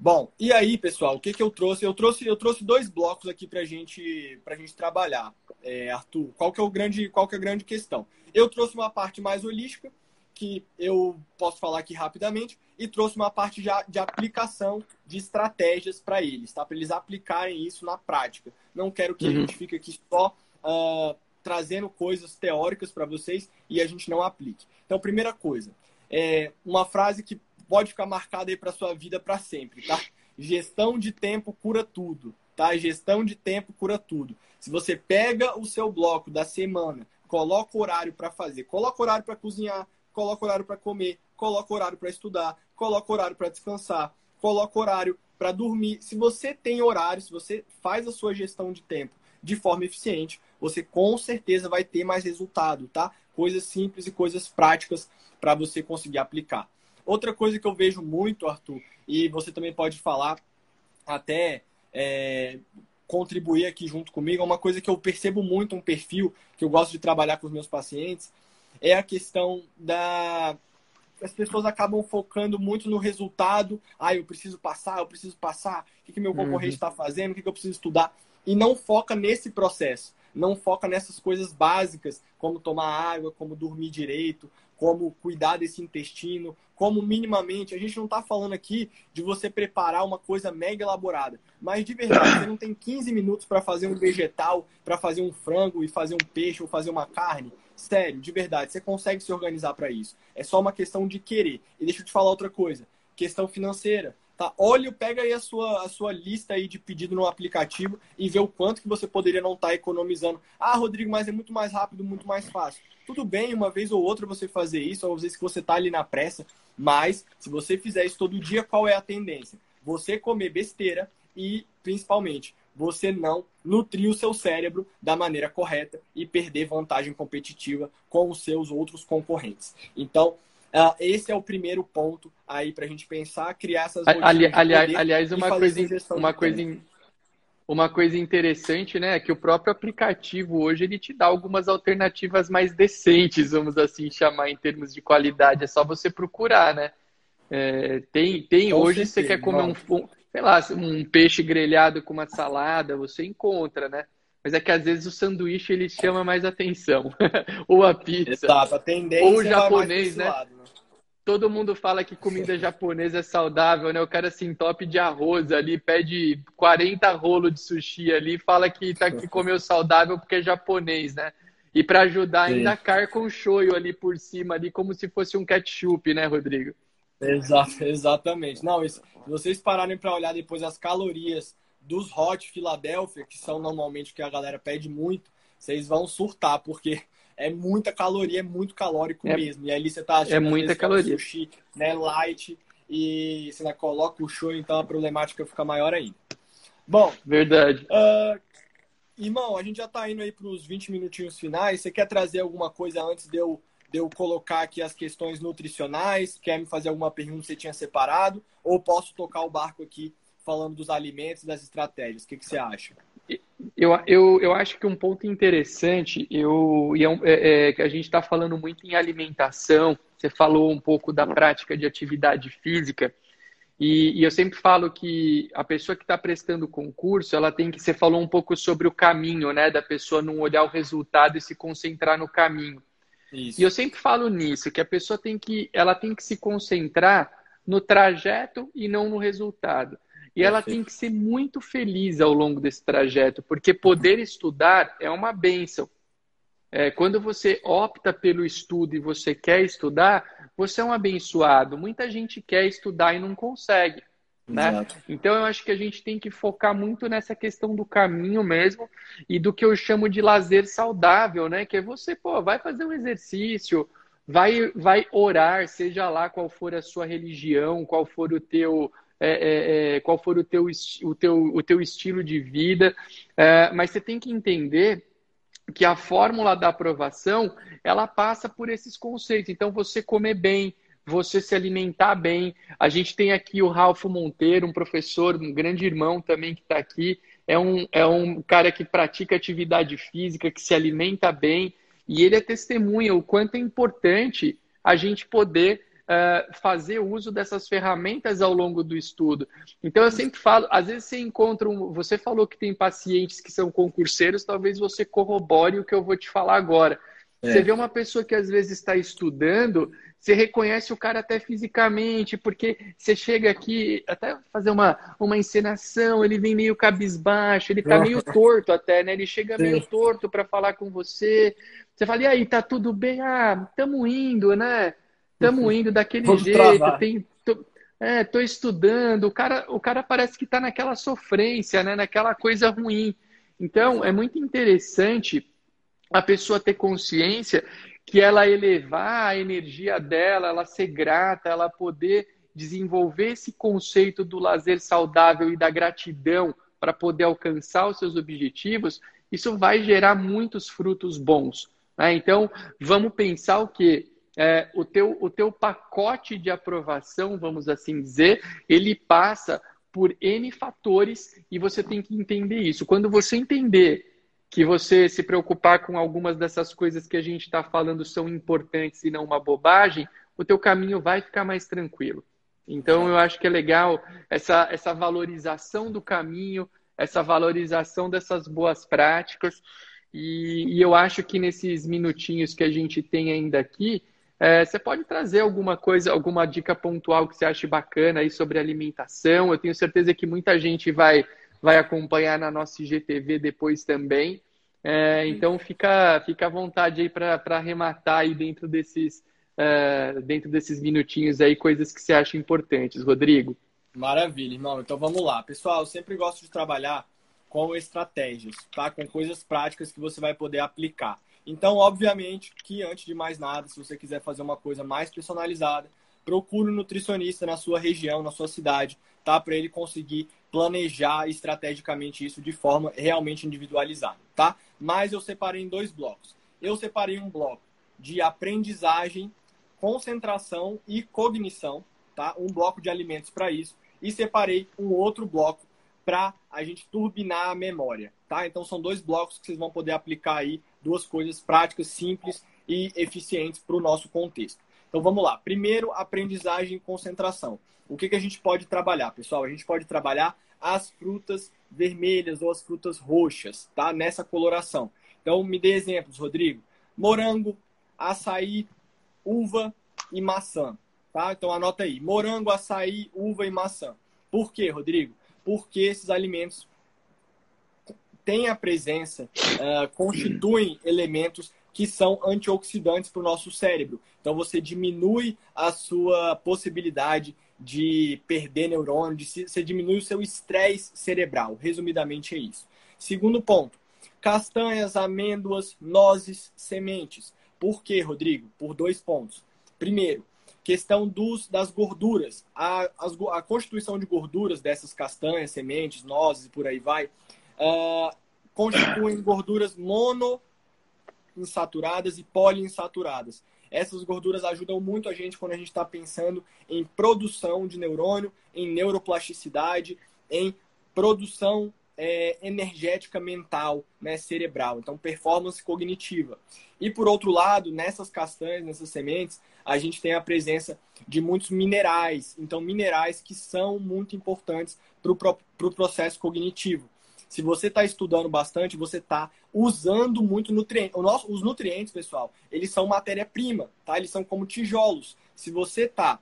Bom, e aí, pessoal, o que, que eu trouxe? Eu trouxe, eu trouxe dois blocos aqui para gente, a gente trabalhar. É, Arthur, qual que, é o grande, qual que é a grande questão? Eu trouxe uma parte mais holística, que eu posso falar aqui rapidamente, e trouxe uma parte de, de aplicação de estratégias para eles, tá? Para eles aplicarem isso na prática. Não quero que uhum. a gente fique aqui só uh, trazendo coisas teóricas para vocês e a gente não aplique. Então, primeira coisa, é uma frase que pode ficar marcada aí para sua vida para sempre, tá? Gestão de tempo cura tudo, tá? Gestão de tempo cura tudo. Se você pega o seu bloco da semana, coloca horário para fazer, coloca horário para cozinhar, coloca horário para comer, coloca horário para estudar, coloca horário para descansar, coloca horário para dormir. Se você tem horário, se você faz a sua gestão de tempo de forma eficiente, você com certeza vai ter mais resultado, tá? Coisas simples e coisas práticas para você conseguir aplicar. Outra coisa que eu vejo muito, Arthur, e você também pode falar, até é, contribuir aqui junto comigo, é uma coisa que eu percebo muito, um perfil que eu gosto de trabalhar com os meus pacientes, é a questão da. As pessoas acabam focando muito no resultado. Ah, eu preciso passar, eu preciso passar. O que, que meu concorrente está uhum. fazendo? O que, que eu preciso estudar? E não foca nesse processo. Não foca nessas coisas básicas, como tomar água, como dormir direito, como cuidar desse intestino, como minimamente. A gente não está falando aqui de você preparar uma coisa mega elaborada, mas de verdade, você não tem 15 minutos para fazer um vegetal, para fazer um frango e fazer um peixe ou fazer uma carne. Sério, de verdade, você consegue se organizar para isso. É só uma questão de querer. E deixa eu te falar outra coisa: questão financeira. Tá? Olha, pega aí a sua, a sua lista aí de pedido no aplicativo e vê o quanto que você poderia não estar tá economizando. Ah, Rodrigo, mas é muito mais rápido, muito mais fácil. Tudo bem, uma vez ou outra você fazer isso, às vezes que você está ali na pressa, mas se você fizer isso todo dia, qual é a tendência? Você comer besteira e, principalmente, você não nutrir o seu cérebro da maneira correta e perder vantagem competitiva com os seus outros concorrentes. Então, Uh, esse é o primeiro ponto aí para a gente pensar, criar essas ali, aliás, aliás, uma coisa, uma coisa, uma coisa interessante, né, é que o próprio aplicativo hoje ele te dá algumas alternativas mais decentes, vamos assim chamar em termos de qualidade. É só você procurar, né? É, tem, tem hoje certeza, você quer comer um, um, sei lá, um peixe grelhado com uma salada, você encontra, né? Mas é que às vezes o sanduíche ele chama mais atenção. *laughs* ou a pizza. Exato, a tendência ou o japonês, né? Lado, né? Todo mundo fala que comida japonesa é saudável, né? O cara se entope de arroz ali, pede 40 rolos de sushi ali, fala que tá que *laughs* comeu saudável porque é japonês, né? E para ajudar Sim. ainda carca um shoyu ali por cima ali como se fosse um ketchup, né, Rodrigo? Exato, *laughs* exatamente. Não, isso, se vocês pararem para olhar depois as calorias dos Hot Philadelphia, que são normalmente o que a galera pede muito, vocês vão surtar, porque é muita caloria, é muito calórico é, mesmo. E ali você tá achando é muita caloria. sushi, né, light, e você coloca o show, então a problemática fica maior ainda. Bom, verdade. Uh, irmão, a gente já tá indo aí para os 20 minutinhos finais. Você quer trazer alguma coisa antes de eu, de eu colocar aqui as questões nutricionais? Quer me fazer alguma pergunta que você tinha separado? Ou posso tocar o barco aqui falando dos alimentos, das estratégias. O que, que você acha? Eu, eu, eu acho que um ponto interessante, eu, e é, é, é que a gente está falando muito em alimentação, você falou um pouco da prática de atividade física, e, e eu sempre falo que a pessoa que está prestando concurso, ela tem que, você falou um pouco sobre o caminho, né, da pessoa não olhar o resultado e se concentrar no caminho. Isso. E eu sempre falo nisso, que a pessoa tem que, ela tem que se concentrar no trajeto e não no resultado. E ela tem que ser muito feliz ao longo desse trajeto, porque poder estudar é uma benção. É, quando você opta pelo estudo e você quer estudar, você é um abençoado. Muita gente quer estudar e não consegue. Né? Então eu acho que a gente tem que focar muito nessa questão do caminho mesmo e do que eu chamo de lazer saudável, né? Que é você, pô, vai fazer um exercício, vai, vai orar, seja lá qual for a sua religião, qual for o teu é, é, é, qual for o teu, o, teu, o teu estilo de vida, é, mas você tem que entender que a fórmula da aprovação ela passa por esses conceitos. Então, você comer bem, você se alimentar bem. A gente tem aqui o Ralfo Monteiro, um professor, um grande irmão também que está aqui. É um, é um cara que pratica atividade física, que se alimenta bem. E ele é testemunha o quanto é importante a gente poder uh, fazer uso dessas ferramentas ao longo do estudo. Então, eu sempre falo, às vezes você encontra um. Você falou que tem pacientes que são concurseiros, talvez você corrobore o que eu vou te falar agora. É. Você vê uma pessoa que às vezes está estudando, você reconhece o cara até fisicamente, porque você chega aqui, até fazer uma, uma encenação, ele vem meio cabisbaixo, ele tá meio torto até, né? Ele chega Sim. meio torto para falar com você. Você fala, e aí, tá tudo bem? Ah, tamo indo, né? Tamo indo daquele Vamos jeito, tem, tô, é, tô estudando. O cara, o cara parece que tá naquela sofrência, né? Naquela coisa ruim. Então, é muito interessante a pessoa ter consciência que ela elevar a energia dela, ela ser grata, ela poder desenvolver esse conceito do lazer saudável e da gratidão para poder alcançar os seus objetivos, isso vai gerar muitos frutos bons. Né? Então, vamos pensar o que é, o, teu, o teu pacote de aprovação, vamos assim dizer, ele passa por N fatores e você tem que entender isso. Quando você entender que você se preocupar com algumas dessas coisas que a gente está falando são importantes e não uma bobagem, o teu caminho vai ficar mais tranquilo. Então, eu acho que é legal essa, essa valorização do caminho, essa valorização dessas boas práticas. E, e eu acho que nesses minutinhos que a gente tem ainda aqui, é, você pode trazer alguma coisa, alguma dica pontual que você ache bacana aí sobre alimentação. Eu tenho certeza que muita gente vai vai acompanhar na nossa IGTV depois também. É, então fica, fica à vontade aí para arrematar aí dentro desses, uh, dentro desses minutinhos aí coisas que você acha importantes, Rodrigo. Maravilha, irmão. Então vamos lá. Pessoal, eu sempre gosto de trabalhar com estratégias, tá? Com coisas práticas que você vai poder aplicar. Então, obviamente, que antes de mais nada, se você quiser fazer uma coisa mais personalizada, procure um nutricionista na sua região, na sua cidade, tá? Para ele conseguir planejar estrategicamente isso de forma realmente individualizada, tá? Mas eu separei em dois blocos. Eu separei um bloco de aprendizagem, concentração e cognição, tá? Um bloco de alimentos para isso e separei um outro bloco para a gente turbinar a memória, tá? Então são dois blocos que vocês vão poder aplicar aí, duas coisas práticas, simples e eficientes para o nosso contexto. Então vamos lá. Primeiro, aprendizagem e concentração. O que, que a gente pode trabalhar, pessoal? A gente pode trabalhar as frutas vermelhas ou as frutas roxas, tá? Nessa coloração. Então me dê exemplos, Rodrigo. Morango, açaí, uva e maçã, tá? Então anota aí. Morango, açaí, uva e maçã. Por quê, Rodrigo? Porque esses alimentos têm a presença, uh, constituem elementos que são antioxidantes para o nosso cérebro. Então você diminui a sua possibilidade de perder neurônio, de se, você diminui o seu estresse cerebral. Resumidamente é isso. Segundo ponto: castanhas, amêndoas, nozes, sementes. Por quê, Rodrigo? Por dois pontos. Primeiro, questão dos, das gorduras. A, as, a constituição de gorduras dessas castanhas, sementes, nozes e por aí vai, uh, constituem gorduras mono insaturadas e poliinsaturadas. Essas gorduras ajudam muito a gente quando a gente está pensando em produção de neurônio, em neuroplasticidade, em produção é, energética mental, né, cerebral, então performance cognitiva. E por outro lado, nessas castanhas, nessas sementes, a gente tem a presença de muitos minerais, então minerais que são muito importantes para o pro processo cognitivo. Se você está estudando bastante, você está usando muito nutriente. Os nutrientes, pessoal, eles são matéria-prima, tá? Eles são como tijolos. Se você está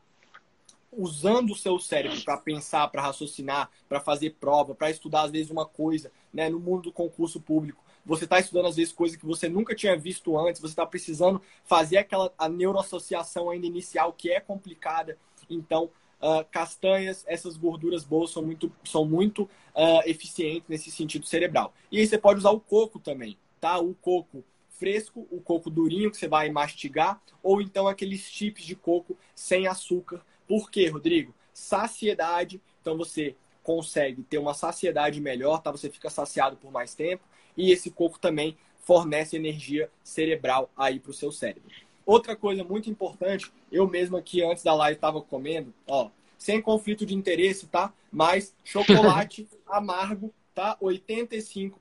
usando o seu cérebro para pensar, para raciocinar, para fazer prova, para estudar às vezes uma coisa, né, no mundo do concurso público, você está estudando às vezes coisas que você nunca tinha visto antes, você está precisando fazer aquela a neuroassociação ainda inicial que é complicada. Então, uh, castanhas, essas gorduras boas são muito, são muito uh, eficientes nesse sentido cerebral. E aí você pode usar o coco também, tá? O coco fresco, o coco durinho que você vai mastigar, ou então aqueles chips de coco sem açúcar. Por quê, Rodrigo? Saciedade. Então você consegue ter uma saciedade melhor, tá? Você fica saciado por mais tempo. E esse coco também fornece energia cerebral aí para o seu cérebro. Outra coisa muito importante, eu mesmo aqui antes da live estava comendo, ó, sem conflito de interesse, tá? Mas chocolate *laughs* amargo, tá? 85%,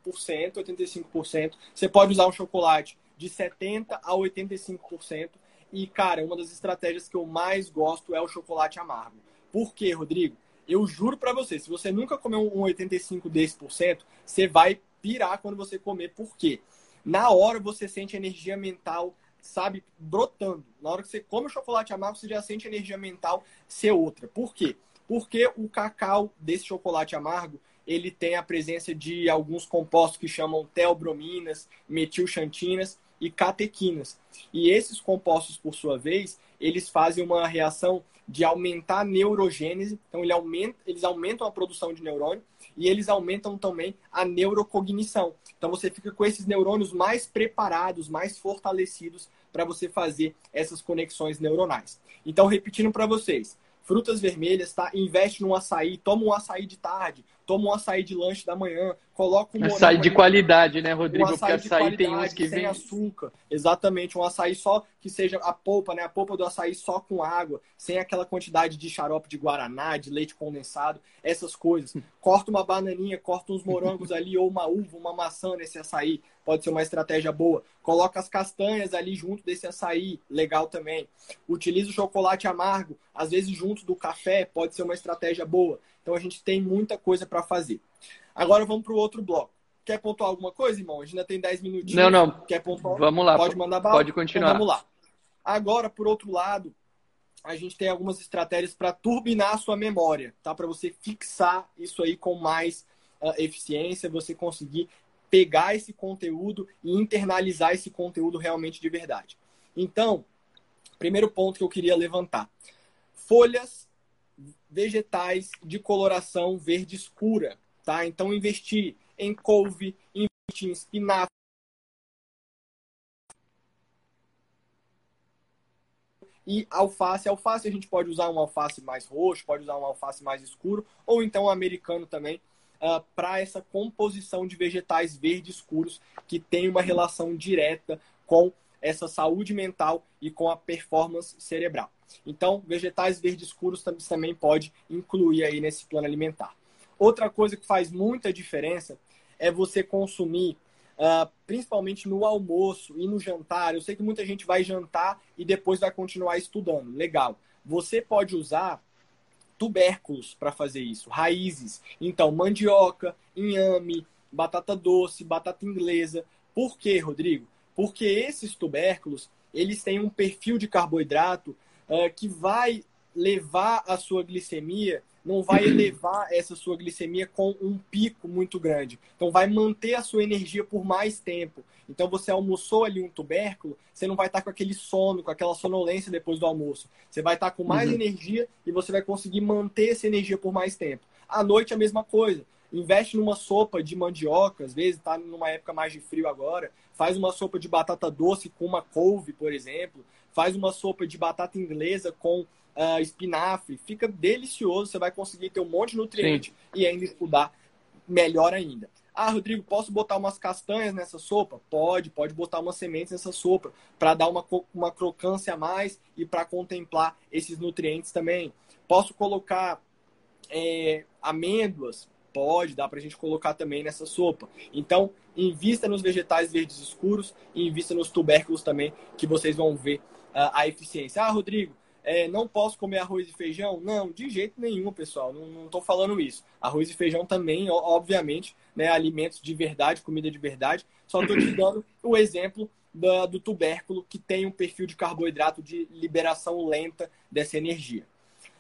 85%. Você pode usar um chocolate de 70% a 85%. E, cara, uma das estratégias que eu mais gosto é o chocolate amargo. Por quê, Rodrigo? Eu juro para você, se você nunca comeu um 85 desse por cento, você vai pirar quando você comer. Por quê? Na hora você sente energia mental, sabe, brotando. Na hora que você come o chocolate amargo, você já sente energia mental ser outra. Por quê? Porque o cacau desse chocolate amargo, ele tem a presença de alguns compostos que chamam teobrominas, metilxantinas e catequinas. E esses compostos, por sua vez, eles fazem uma reação de aumentar a neurogênese. Então, ele aumenta, eles aumentam a produção de neurônio e eles aumentam também a neurocognição. Então, você fica com esses neurônios mais preparados, mais fortalecidos para você fazer essas conexões neuronais. Então, repetindo para vocês, frutas vermelhas, tá? Investe num açaí, toma um açaí de tarde, toma um açaí de lanche da manhã, coloca um açaí de qualidade, né, Rodrigo? Um açaí Porque açaí tem uns que sem vem açúcar. Exatamente, um açaí só que seja a polpa, né? A polpa do açaí só com água, sem aquela quantidade de xarope de guaraná, de leite condensado, essas coisas. Corta uma bananinha, corta uns morangos ali ou uma uva, uma maçã nesse açaí, pode ser uma estratégia boa. Coloca as castanhas ali junto desse açaí, legal também. Utiliza o chocolate amargo, às vezes junto do café, pode ser uma estratégia boa. Então a gente tem muita coisa para fazer. Agora vamos para o outro bloco. Quer pontuar alguma coisa, irmão? A gente ainda tem 10 minutinhos. Não, não. Quer pontuar? Vamos lá. Pode mandar bala? Pode continuar. Então, vamos lá. Agora, por outro lado, a gente tem algumas estratégias para turbinar a sua memória, tá? Para você fixar isso aí com mais uh, eficiência, você conseguir pegar esse conteúdo e internalizar esse conteúdo realmente de verdade. Então, primeiro ponto que eu queria levantar: folhas vegetais de coloração verde escura, tá? Então investir em couve, investir em espinafre, e alface. Alface a gente pode usar um alface mais roxo, pode usar um alface mais escuro, ou então um americano também, uh, para essa composição de vegetais verdes escuros que tem uma relação direta com essa saúde mental e com a performance cerebral. Então, vegetais verdes escuros também pode incluir aí nesse plano alimentar. Outra coisa que faz muita diferença é você consumir, uh, principalmente no almoço e no jantar. Eu sei que muita gente vai jantar e depois vai continuar estudando. Legal. Você pode usar tubérculos para fazer isso, raízes. Então, mandioca, inhame, batata doce, batata inglesa. Por quê, Rodrigo? Porque esses tubérculos, eles têm um perfil de carboidrato uh, que vai levar a sua glicemia, não vai elevar essa sua glicemia com um pico muito grande. Então, vai manter a sua energia por mais tempo. Então, você almoçou ali um tubérculo, você não vai estar com aquele sono, com aquela sonolência depois do almoço. Você vai estar com mais uhum. energia e você vai conseguir manter essa energia por mais tempo. À noite, a mesma coisa. Investe numa sopa de mandioca, às vezes está numa época mais de frio agora. Faz uma sopa de batata doce com uma couve, por exemplo faz uma sopa de batata inglesa com uh, espinafre, fica delicioso, você vai conseguir ter um monte de nutriente Sim. e ainda estudar melhor ainda. Ah, Rodrigo, posso botar umas castanhas nessa sopa? Pode, pode botar umas sementes nessa sopa para dar uma, uma crocância a mais e para contemplar esses nutrientes também. Posso colocar é, amêndoas? Pode, dá para a gente colocar também nessa sopa. Então, invista nos vegetais verdes escuros e invista nos tubérculos também, que vocês vão ver a eficiência. Ah, Rodrigo, é, não posso comer arroz e feijão? Não, de jeito nenhum, pessoal. Não estou falando isso. Arroz e feijão também, obviamente, né, alimentos de verdade, comida de verdade. Só estou te dando o exemplo do, do tubérculo que tem um perfil de carboidrato de liberação lenta dessa energia.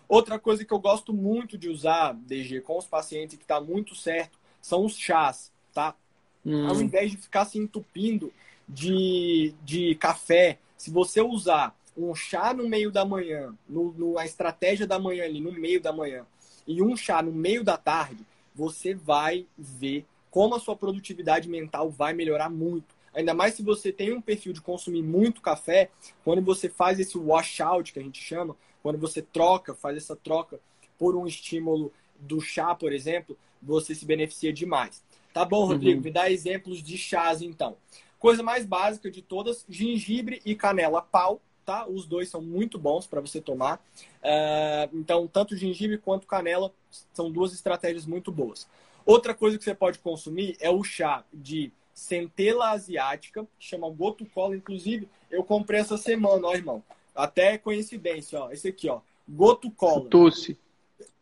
Outra coisa que eu gosto muito de usar, DG, com os pacientes que está muito certo, são os chás, tá? Hum. Ao invés de ficar se entupindo de, de café, se você usar um chá no meio da manhã, no, no, a estratégia da manhã ali, no meio da manhã, e um chá no meio da tarde, você vai ver como a sua produtividade mental vai melhorar muito. Ainda mais se você tem um perfil de consumir muito café, quando você faz esse washout, que a gente chama, quando você troca, faz essa troca por um estímulo do chá, por exemplo, você se beneficia demais. Tá bom, Rodrigo? Uhum. Me dá exemplos de chás, então. Coisa mais básica de todas, gengibre e canela pau, tá? Os dois são muito bons para você tomar. Uh, então, tanto gengibre quanto canela são duas estratégias muito boas. Outra coisa que você pode consumir é o chá de centela asiática, chama Goto Cola. Inclusive, eu comprei essa semana, ó, irmão. Até coincidência, ó. Esse aqui, ó. Goto Cola. Tusse.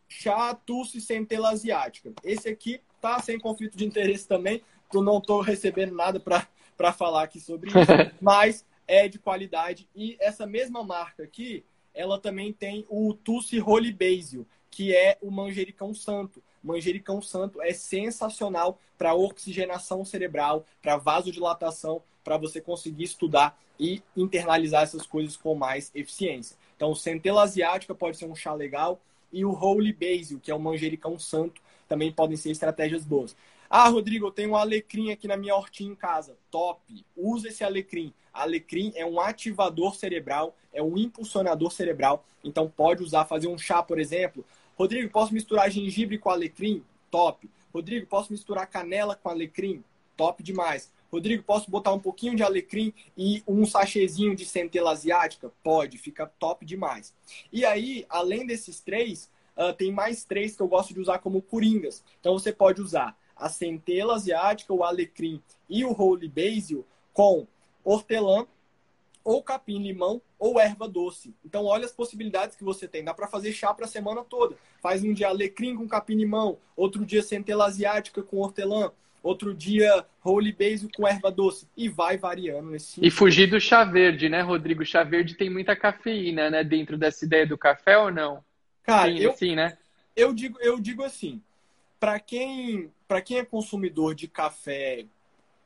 Chá Tusse Centela Asiática. Esse aqui tá sem conflito de interesse também. Eu não tô recebendo nada para falar aqui sobre isso. *laughs* mas é de qualidade. E essa mesma marca aqui, ela também tem o Tussi Holy Basil, que é o manjericão santo. Manjericão santo é sensacional para oxigenação cerebral, para vasodilatação, para você conseguir estudar e internalizar essas coisas com mais eficiência. Então, centela asiática pode ser um chá legal e o Holy Basil, que é o manjericão santo, também podem ser estratégias boas. Ah, Rodrigo, eu tenho um alecrim aqui na minha hortinha em casa. Top! Usa esse alecrim. Alecrim é um ativador cerebral, é um impulsionador cerebral. Então pode usar, fazer um chá, por exemplo. Rodrigo, posso misturar gengibre com alecrim? Top. Rodrigo, posso misturar canela com alecrim? Top demais. Rodrigo, posso botar um pouquinho de alecrim e um sachêzinho de centela asiática? Pode, fica top demais. E aí, além desses três, uh, tem mais três que eu gosto de usar como coringas. Então você pode usar a centela asiática, o alecrim e o holy basil com hortelã, ou capim-limão, ou erva doce. Então, olha as possibilidades que você tem. Dá para fazer chá para a semana toda. Faz um dia alecrim com capim-limão, outro dia centela asiática com hortelã, outro dia holy basil com erva doce. E vai variando nesse E fugir do chá verde, né, Rodrigo? chá verde tem muita cafeína, né? Dentro dessa ideia do café ou não? Cara, sim, eu, sim, né? Eu digo, eu digo assim, para quem, quem é consumidor de café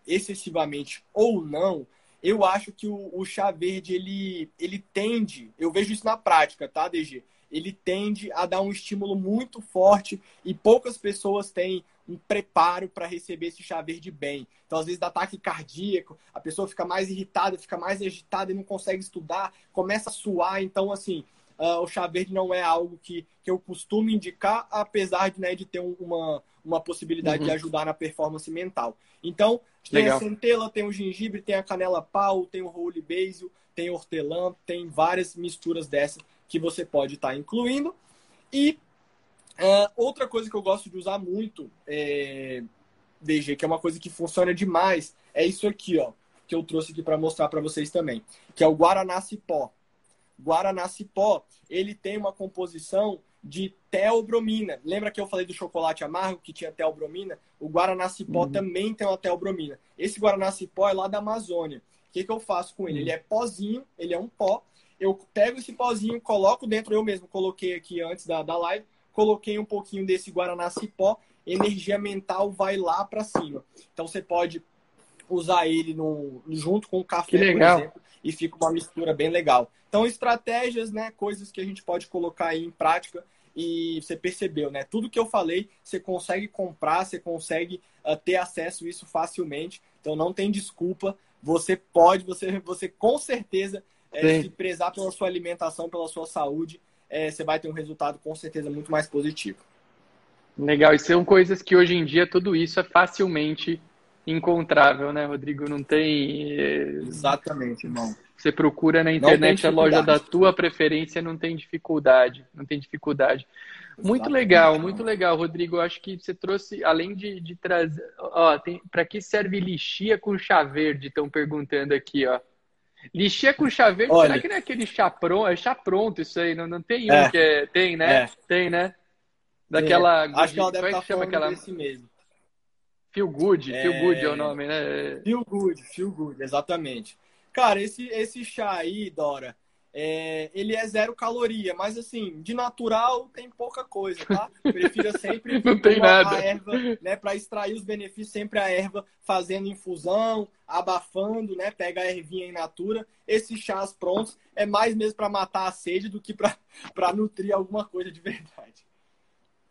excessivamente ou não, eu acho que o, o, chá verde ele, ele tende, eu vejo isso na prática, tá, DG? Ele tende a dar um estímulo muito forte e poucas pessoas têm um preparo para receber esse chá verde bem. Então, às vezes, dá ataque cardíaco, a pessoa fica mais irritada, fica mais agitada e não consegue estudar, começa a suar. Então, assim, uh, o chá verde não é algo que, que eu costumo indicar, apesar de, né, de ter um, uma, uma possibilidade uhum. de ajudar na performance mental. Então, tem Legal. a centela, tem o gengibre, tem a canela pau, tem o holy basil, tem hortelã, tem várias misturas dessas que você pode estar tá incluindo. E uh, outra coisa que eu gosto de usar muito, é, DG, que é uma coisa que funciona demais, é isso aqui, ó, que eu trouxe aqui para mostrar para vocês também, que é o Guaraná Cipó. Guaraná Cipó, ele tem uma composição de teobromina. Lembra que eu falei do chocolate amargo que tinha teobromina? O Guaraná Cipó uhum. também tem uma teobromina. Esse Guaraná Cipó é lá da Amazônia. O que, que eu faço com ele? Uhum. Ele é pozinho, ele é um pó. Eu pego esse pozinho, coloco dentro, eu mesmo coloquei aqui antes da, da live, coloquei um pouquinho desse Guaraná Cipó, energia mental vai lá para cima. Então você pode usar ele no, junto com o café, por exemplo, e fica uma mistura bem legal. Então, estratégias, né, coisas que a gente pode colocar aí em prática e você percebeu, né? Tudo que eu falei, você consegue comprar, você consegue uh, ter acesso a isso facilmente. Então, não tem desculpa. Você pode, você, você com certeza, é, se prezar pela sua alimentação, pela sua saúde, é, você vai ter um resultado com certeza muito mais positivo. Legal, e são coisas que hoje em dia tudo isso é facilmente encontrável, né, Rodrigo? Não tem. Eh, Exatamente, irmão. Você procura na internet a loja da tua preferência, não tem dificuldade. Não tem dificuldade. Muito legal, muito legal, Rodrigo. Eu acho que você trouxe, além de, de trazer. Ó, para que serve lixia com chá verde? Estão perguntando aqui, ó. Lixia com chá verde, Olha, será que não é aquele chá pronto? É chá pronto isso aí, não, não tem é, um que é. Tem, né? É. Tem, né? Daquela. É. Acho que ela deve estar é tá falando aquela... desse mesmo. Feel Good, é... Feel Good é o nome, né? Feel Good, Feel Good, exatamente. Cara, esse, esse chá aí, Dora, é, ele é zero caloria, mas assim, de natural tem pouca coisa, tá? *laughs* Prefira sempre Não tem nada. a erva, né? Para extrair os benefícios, sempre a erva fazendo infusão, abafando, né? Pega a ervinha em natura. Esses chás prontos é mais mesmo para matar a sede do que para *laughs* nutrir alguma coisa de verdade.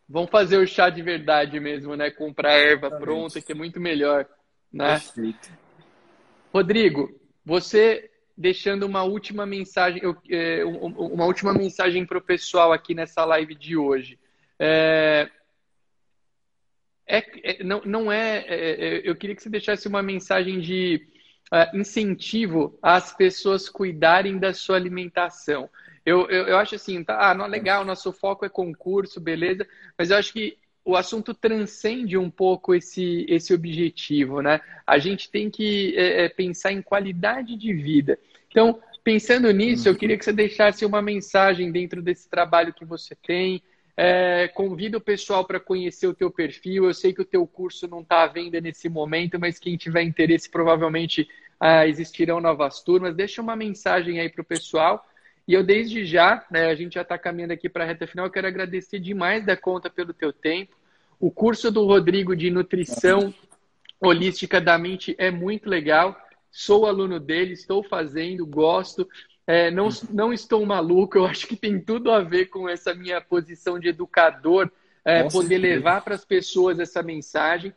Vamos fazer o chá de verdade mesmo, né? Comprar erva Exatamente. pronta, que é muito melhor, né? Perfeito. Rodrigo, você deixando uma última mensagem, é, uma última mensagem para o pessoal aqui nessa live de hoje. É, é, é não, não é, é, é, Eu queria que você deixasse uma mensagem de uh, incentivo às pessoas cuidarem da sua alimentação. Eu, eu, eu acho assim, tá, ah, não, legal, nosso foco é concurso, beleza, mas eu acho que o assunto transcende um pouco esse, esse objetivo, né? A gente tem que é, é pensar em qualidade de vida. Então, pensando nisso, eu queria que você deixasse uma mensagem dentro desse trabalho que você tem. É, convido o pessoal para conhecer o teu perfil. Eu sei que o teu curso não está à venda nesse momento, mas quem tiver interesse, provavelmente ah, existirão novas turmas. Deixa uma mensagem aí para o pessoal. E eu, desde já, né, a gente já está caminhando aqui para a reta final, eu quero agradecer demais da conta pelo teu tempo. O curso do Rodrigo de Nutrição Holística da Mente é muito legal. Sou aluno dele, estou fazendo, gosto. É, não, não estou maluco, eu acho que tem tudo a ver com essa minha posição de educador, é, poder levar para as pessoas essa mensagem.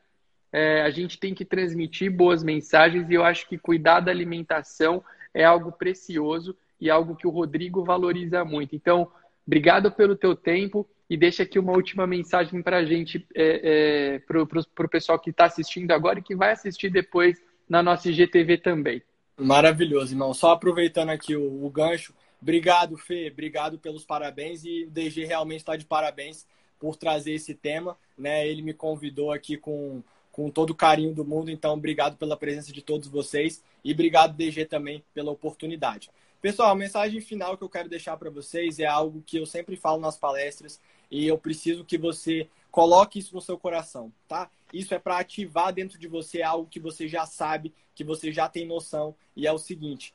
É, a gente tem que transmitir boas mensagens e eu acho que cuidar da alimentação é algo precioso e algo que o Rodrigo valoriza muito. Então, obrigado pelo teu tempo e deixa aqui uma última mensagem para a gente, é, é, para o pessoal que está assistindo agora e que vai assistir depois na nossa IGTV também. Maravilhoso, irmão. Só aproveitando aqui o, o gancho, obrigado, Fê, obrigado pelos parabéns e o DG realmente está de parabéns por trazer esse tema, né? Ele me convidou aqui com com todo o carinho do mundo. Então, obrigado pela presença de todos vocês e obrigado, DG, também pela oportunidade. Pessoal, a mensagem final que eu quero deixar para vocês é algo que eu sempre falo nas palestras e eu preciso que você coloque isso no seu coração, tá? Isso é para ativar dentro de você algo que você já sabe, que você já tem noção, e é o seguinte: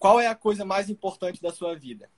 qual é a coisa mais importante da sua vida?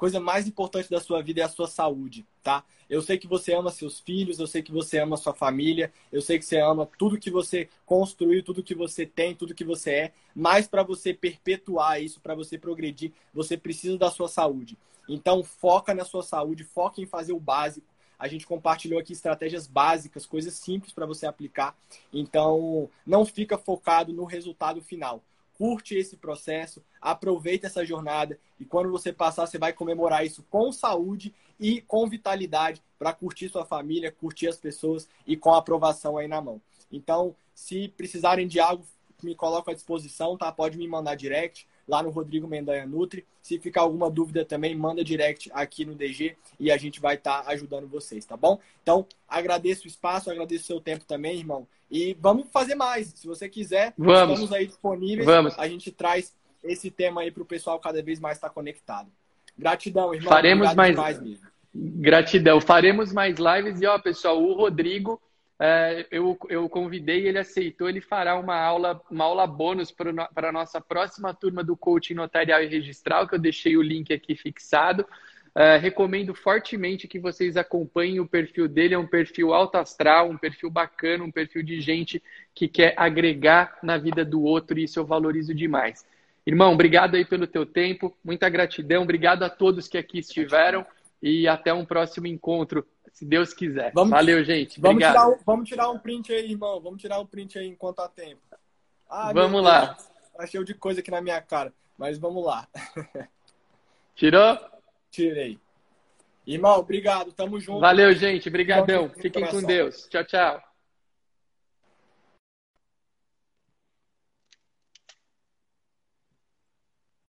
Coisa mais importante da sua vida é a sua saúde, tá? Eu sei que você ama seus filhos, eu sei que você ama sua família, eu sei que você ama tudo que você construiu, tudo que você tem, tudo que você é, mas para você perpetuar isso, para você progredir, você precisa da sua saúde. Então, foca na sua saúde, foca em fazer o básico. A gente compartilhou aqui estratégias básicas, coisas simples para você aplicar. Então, não fica focado no resultado final curte esse processo, aproveita essa jornada e quando você passar, você vai comemorar isso com saúde e com vitalidade para curtir sua família, curtir as pessoas e com a aprovação aí na mão. Então, se precisarem de algo, me coloco à disposição, tá? Pode me mandar direct lá no Rodrigo Mendanha Nutri. Se ficar alguma dúvida também, manda direct aqui no DG e a gente vai estar tá ajudando vocês, tá bom? Então, agradeço o espaço, agradeço o seu tempo também, irmão. E vamos fazer mais. Se você quiser, vamos. estamos aí disponíveis. Vamos. A gente traz esse tema aí para o pessoal cada vez mais estar tá conectado. Gratidão, irmão. Faremos mais. Gratidão. Faremos mais lives. E, ó, pessoal, o Rodrigo é, eu, eu convidei, ele aceitou, ele fará uma aula, uma aula bônus para a nossa próxima turma do coaching notarial e registral, que eu deixei o link aqui fixado. É, recomendo fortemente que vocês acompanhem o perfil dele, é um perfil alto astral, um perfil bacana, um perfil de gente que quer agregar na vida do outro, e isso eu valorizo demais. Irmão, obrigado aí pelo teu tempo, muita gratidão, obrigado a todos que aqui estiveram e até um próximo encontro se Deus quiser. Vamos, Valeu, gente. Vamos tirar, um, vamos tirar um print aí, irmão. Vamos tirar um print aí enquanto há tempo. Ah, vamos lá. Achei de coisa aqui na minha cara, mas vamos lá. *laughs* Tirou? Tirei. Irmão, obrigado. Tamo junto. Valeu, gente. Obrigadão. Fiquem com Deus. Tchau, tchau.